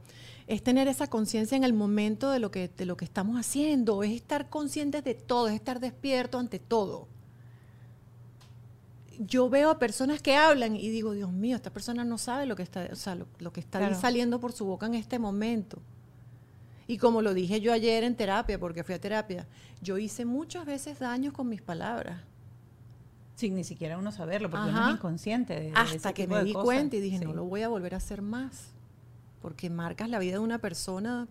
es tener esa conciencia en el momento de lo, que, de lo que estamos haciendo, es estar conscientes de todo, es estar despierto ante todo. Yo veo a personas que hablan y digo, Dios mío, esta persona no sabe lo que está, lo, que está saliendo por su boca en este momento. Y como lo dije yo ayer en terapia, porque fui a terapia, yo hice muchas veces daños con mis palabras. Sin ni siquiera uno saberlo, porque uno es inconsciente. De, Hasta que me di cuenta y dije, no lo voy a volver a hacer más porque marcas la vida de una persona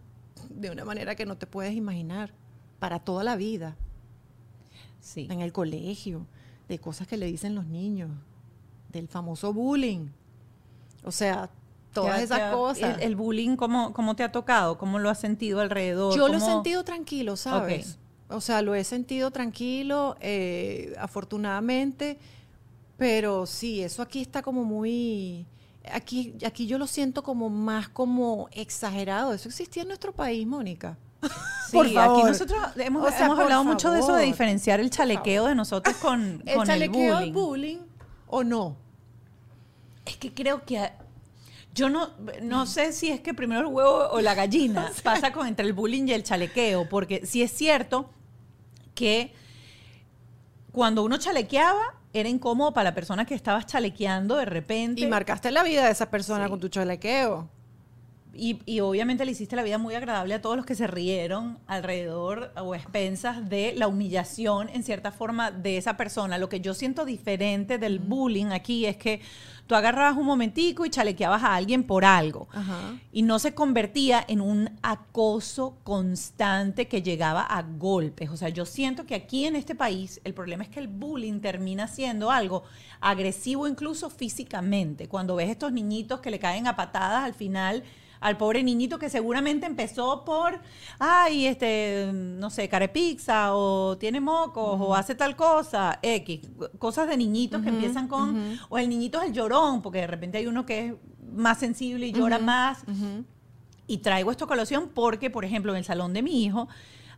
de una manera que no te puedes imaginar, para toda la vida. Sí. En el colegio, de cosas que le dicen los niños, del famoso bullying. O sea, todas esas cosas. El, bullying, ¿cómo, ¿cómo, te ha tocado? ¿Cómo lo has sentido alrededor? Yo lo he sentido tranquilo, ¿sabes? O sea, lo he sentido tranquilo, eh, afortunadamente, pero sí, eso aquí está como muy aquí, aquí yo lo siento como más como exagerado. Eso existía en nuestro país, Mónica. <laughs> Sí, por favor. aquí nosotros hemos, hablado mucho de eso, de diferenciar el chalequeo de nosotros <laughs> con, ¿El chalequeo el bullying. o no? Es que creo que yo no, no sé si es que primero el huevo o la gallina <laughs> pasa con entre el bullying y el chalequeo, porque sí es cierto que cuando uno chalequeaba, era incómodo para la persona que estabas chalequeando de repente. Y marcaste la vida de esa persona con tu chalequeo. Y, obviamente le hiciste la vida muy agradable a todos los que se rieron alrededor o expensas de la humillación, en cierta forma, de esa persona. Lo que yo siento diferente del bullying aquí es que tú agarrabas un momentico y chalequeabas a alguien por algo. Y no se convertía en un acoso constante que llegaba a golpes. O sea, yo siento que aquí en este país el problema es que el bullying termina siendo algo agresivo incluso físicamente. Cuando ves estos niñitos que le caen a patadas al final al pobre niñito que seguramente empezó por, ay, este, no sé, carepizza o tiene mocos o hace tal cosa, X, cosas de niñitos que empiezan con, o el niñito es el llorón, porque de repente hay uno que es más sensible y llora más. Y traigo esto a colación porque, por ejemplo, en el salón de mi hijo,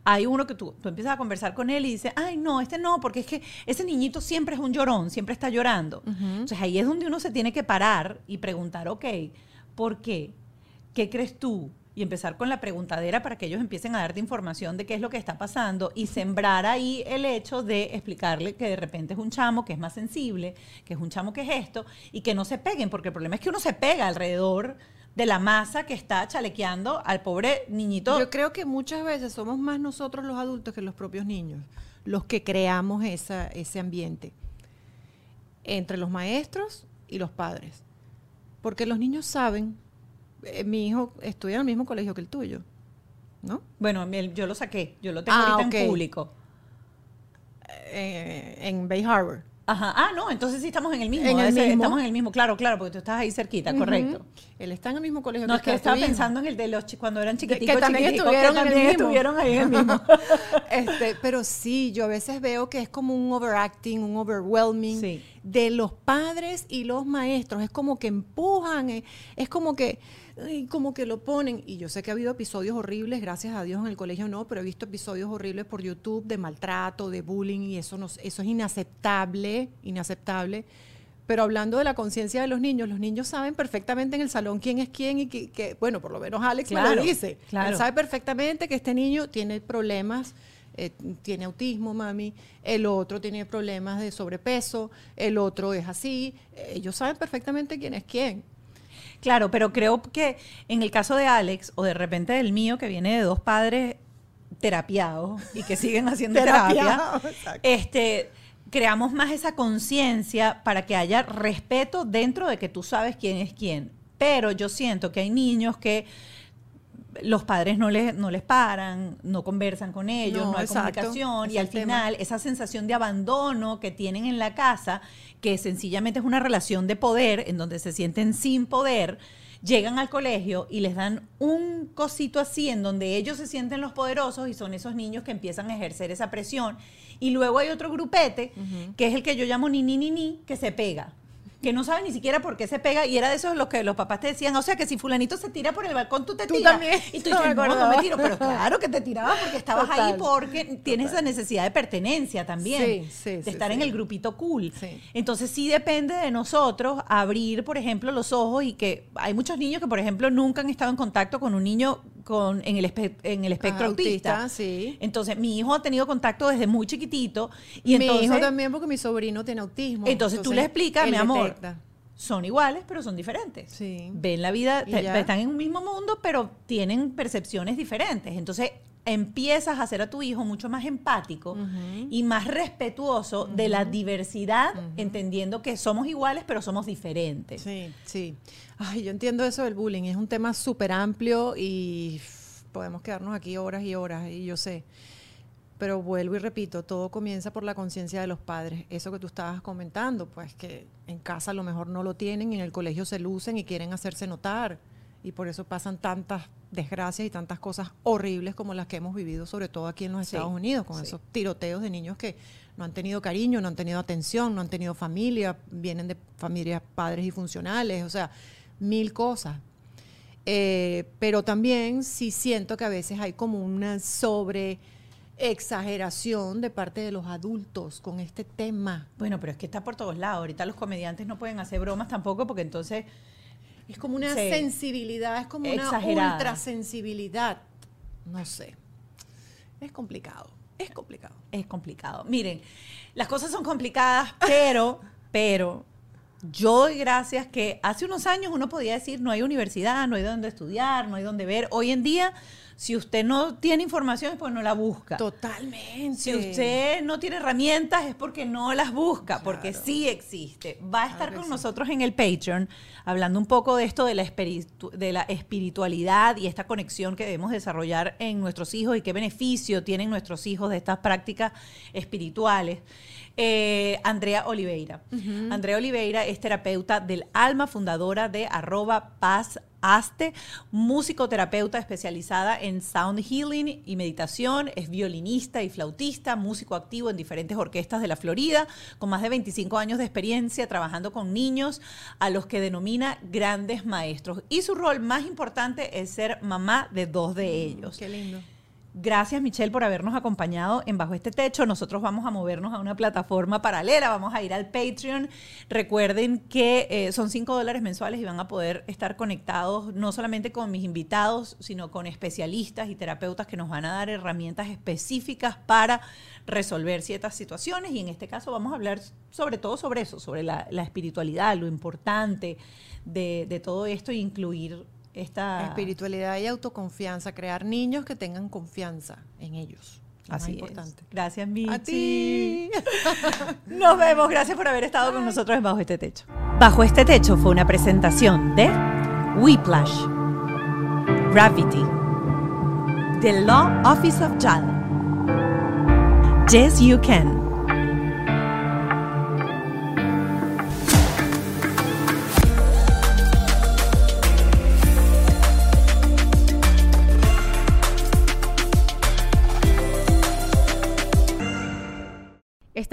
hay uno que tú, tú empiezas a conversar con él y dice, ay, no, este no, porque es que ese niñito siempre es un llorón, siempre está llorando. Entonces ahí es donde uno se tiene que parar y preguntar, ok, ¿por qué? ¿Qué crees tú? Y empezar con la preguntadera para que ellos empiecen a darte información de qué es lo que está pasando y sembrar ahí el hecho de explicarle que de repente es un chamo que es más sensible, que es un chamo que es esto, y que no se peguen, porque el problema es que uno se pega alrededor de la masa que está chalequeando al pobre niñito. Yo creo que muchas veces somos más nosotros los adultos que los propios niños, los que creamos esa, ese ambiente entre los maestros y los padres. Porque los niños saben eh, mi hijo estudia en el mismo colegio que el tuyo, ¿no? Bueno, yo lo saqué, yo lo tengo ah, ahorita en público. Eh, en Bay Harbor. Ajá. Ah, no, entonces sí estamos en el mismo. Estamos en el mismo, claro, claro, porque tú estás ahí cerquita, correcto. Él está en el mismo colegio. No, es que estaba pensando en el de los cuando eran chiquititos, que también estuvieron, estuvieron ahí en el mismo. <laughs> este, pero sí, yo a veces veo que es como un overacting, un overwhelming de los padres y los maestros. Es como que empujan, eh, es como que y como que lo ponen. Y yo sé que ha habido episodios horribles, gracias a Dios en el colegio no, pero he visto episodios horribles por YouTube de maltrato, de bullying, y eso, no, eso es inaceptable, inaceptable. Pero hablando de la conciencia de los niños, los niños saben perfectamente en el salón quién es quién y que, bueno, por lo menos Alex me lo dice. Él sabe perfectamente que este niño tiene problemas, eh, tiene autismo, mami, el otro tiene problemas de sobrepeso, el otro es así. Ellos saben perfectamente quién es quién. Claro, pero creo que en el caso de Alex o de repente del mío, que viene de dos padres terapiados y que siguen haciendo <laughs> terapia, este, creamos más esa conciencia para que haya respeto dentro de que tú sabes quién es quién. Pero yo siento que hay niños que los padres no les, no les paran, no conversan con ellos, no, No, hay exacto, comunicación y al tema. final esa sensación de abandono que tienen en la casa, que sencillamente es una relación de poder en donde se sienten sin poder, llegan al colegio y les dan un cosito así en donde ellos se sienten los poderosos y son esos niños que empiezan a ejercer esa presión. Y luego hay otro grupete, que es el que yo llamo ni ni ni ni, que se pega. Que no sabe ni siquiera por qué se pega, y era de esos los que los papás te decían, o sea que si fulanito se tira por el balcón, tú te Tú tiras. también. Y tú dices, no, no me tiro, pero claro que te tirabas porque estabas ahí porque tienes esa necesidad de pertenencia también, Sí, sí, de sí, estar en el grupito cool. Entonces sí depende de nosotros abrir, por ejemplo, los ojos y que hay muchos niños que, por ejemplo, nunca han estado en contacto con un niño con, en, el espe- en el espectro Ah, autista. autista, sí. Entonces mi hijo ha tenido contacto desde muy chiquitito y mi entonces hijo también, porque mi sobrino tiene autismo. Entonces, tú le explicas, mi amor, detecta. son iguales, pero son diferentes. Sí. Ven la vida, te- están en un mismo mundo, pero tienen percepciones diferentes. Entonces, empiezas a hacer a tu hijo mucho más empático y más respetuoso de la diversidad, entendiendo que somos iguales, pero somos diferentes. Sí, sí. Ay, yo entiendo eso del bullying. Es un tema súper amplio y podemos quedarnos aquí horas y horas, y yo sé. Pero vuelvo y repito, todo comienza por la conciencia de los padres. Eso que tú estabas comentando, pues que en casa a lo mejor no lo tienen y en el colegio se lucen y quieren hacerse notar. Y por eso pasan tantas desgracias y tantas cosas horribles como las que hemos vivido, sobre todo aquí en los Sí, Estados Unidos, con sí. esos tiroteos de niños que no han tenido cariño, no han tenido atención, no han tenido familia, vienen de familias padres y funcionales, o sea, mil cosas. Eh, pero también sí siento que a veces hay como una sobre exageración de parte de los adultos con este tema. Bueno, pero es que está por todos lados. Ahorita los comediantes no pueden hacer bromas tampoco porque entonces Es como una Sí. sensibilidad, es como Exagerada. una ultrasensibilidad. No sé. Es complicado, es complicado. es complicado. Miren, las cosas son complicadas, pero, pero yo doy gracias que hace unos años uno podía decir no hay universidad, no hay donde estudiar, no hay donde ver. Hoy en día, si usted no tiene información es porque no la busca. Totalmente. Si usted no tiene herramientas es porque no las busca, porque sí existe. Va a estar con sí. nosotros en el Patreon hablando un poco de esto de la, espiritu- de la espiritualidad y esta conexión que debemos desarrollar en nuestros hijos y qué beneficio tienen nuestros hijos de estas prácticas espirituales. Eh, Andrea Oliveira. Andrea Oliveira es terapeuta del alma, fundadora de arroba paz Aste, musicoterapeuta especializada en sound healing y meditación, es violinista y flautista, músico activo en diferentes orquestas de la Florida, con más de 25 años de experiencia trabajando con niños a los que denomina grandes maestros. Y su rol más importante es ser mamá de dos de ellos. Qué lindo. Gracias, Michelle, por habernos acompañado en Bajo este Techo. Nosotros vamos a movernos a una plataforma paralela, vamos a ir al Patreon. Recuerden que eh, son 5 dólares mensuales y van a poder estar conectados no solamente con mis invitados, sino con especialistas y terapeutas que nos van a dar herramientas específicas para resolver ciertas situaciones. Y en este caso vamos a hablar sobre todo sobre eso, sobre la, espiritualidad, lo importante de, de todo esto e incluir esta... Espiritualidad y autoconfianza, crear niños que tengan confianza en ellos. Así importante. es. Gracias, Michi. A ti. <laughs> Nos vemos. Gracias por haber estado con nosotros en Bajo este Techo. Bajo este Techo fue una presentación de Whiplash, Gravity, The Law Office of JAL, Yes You Can.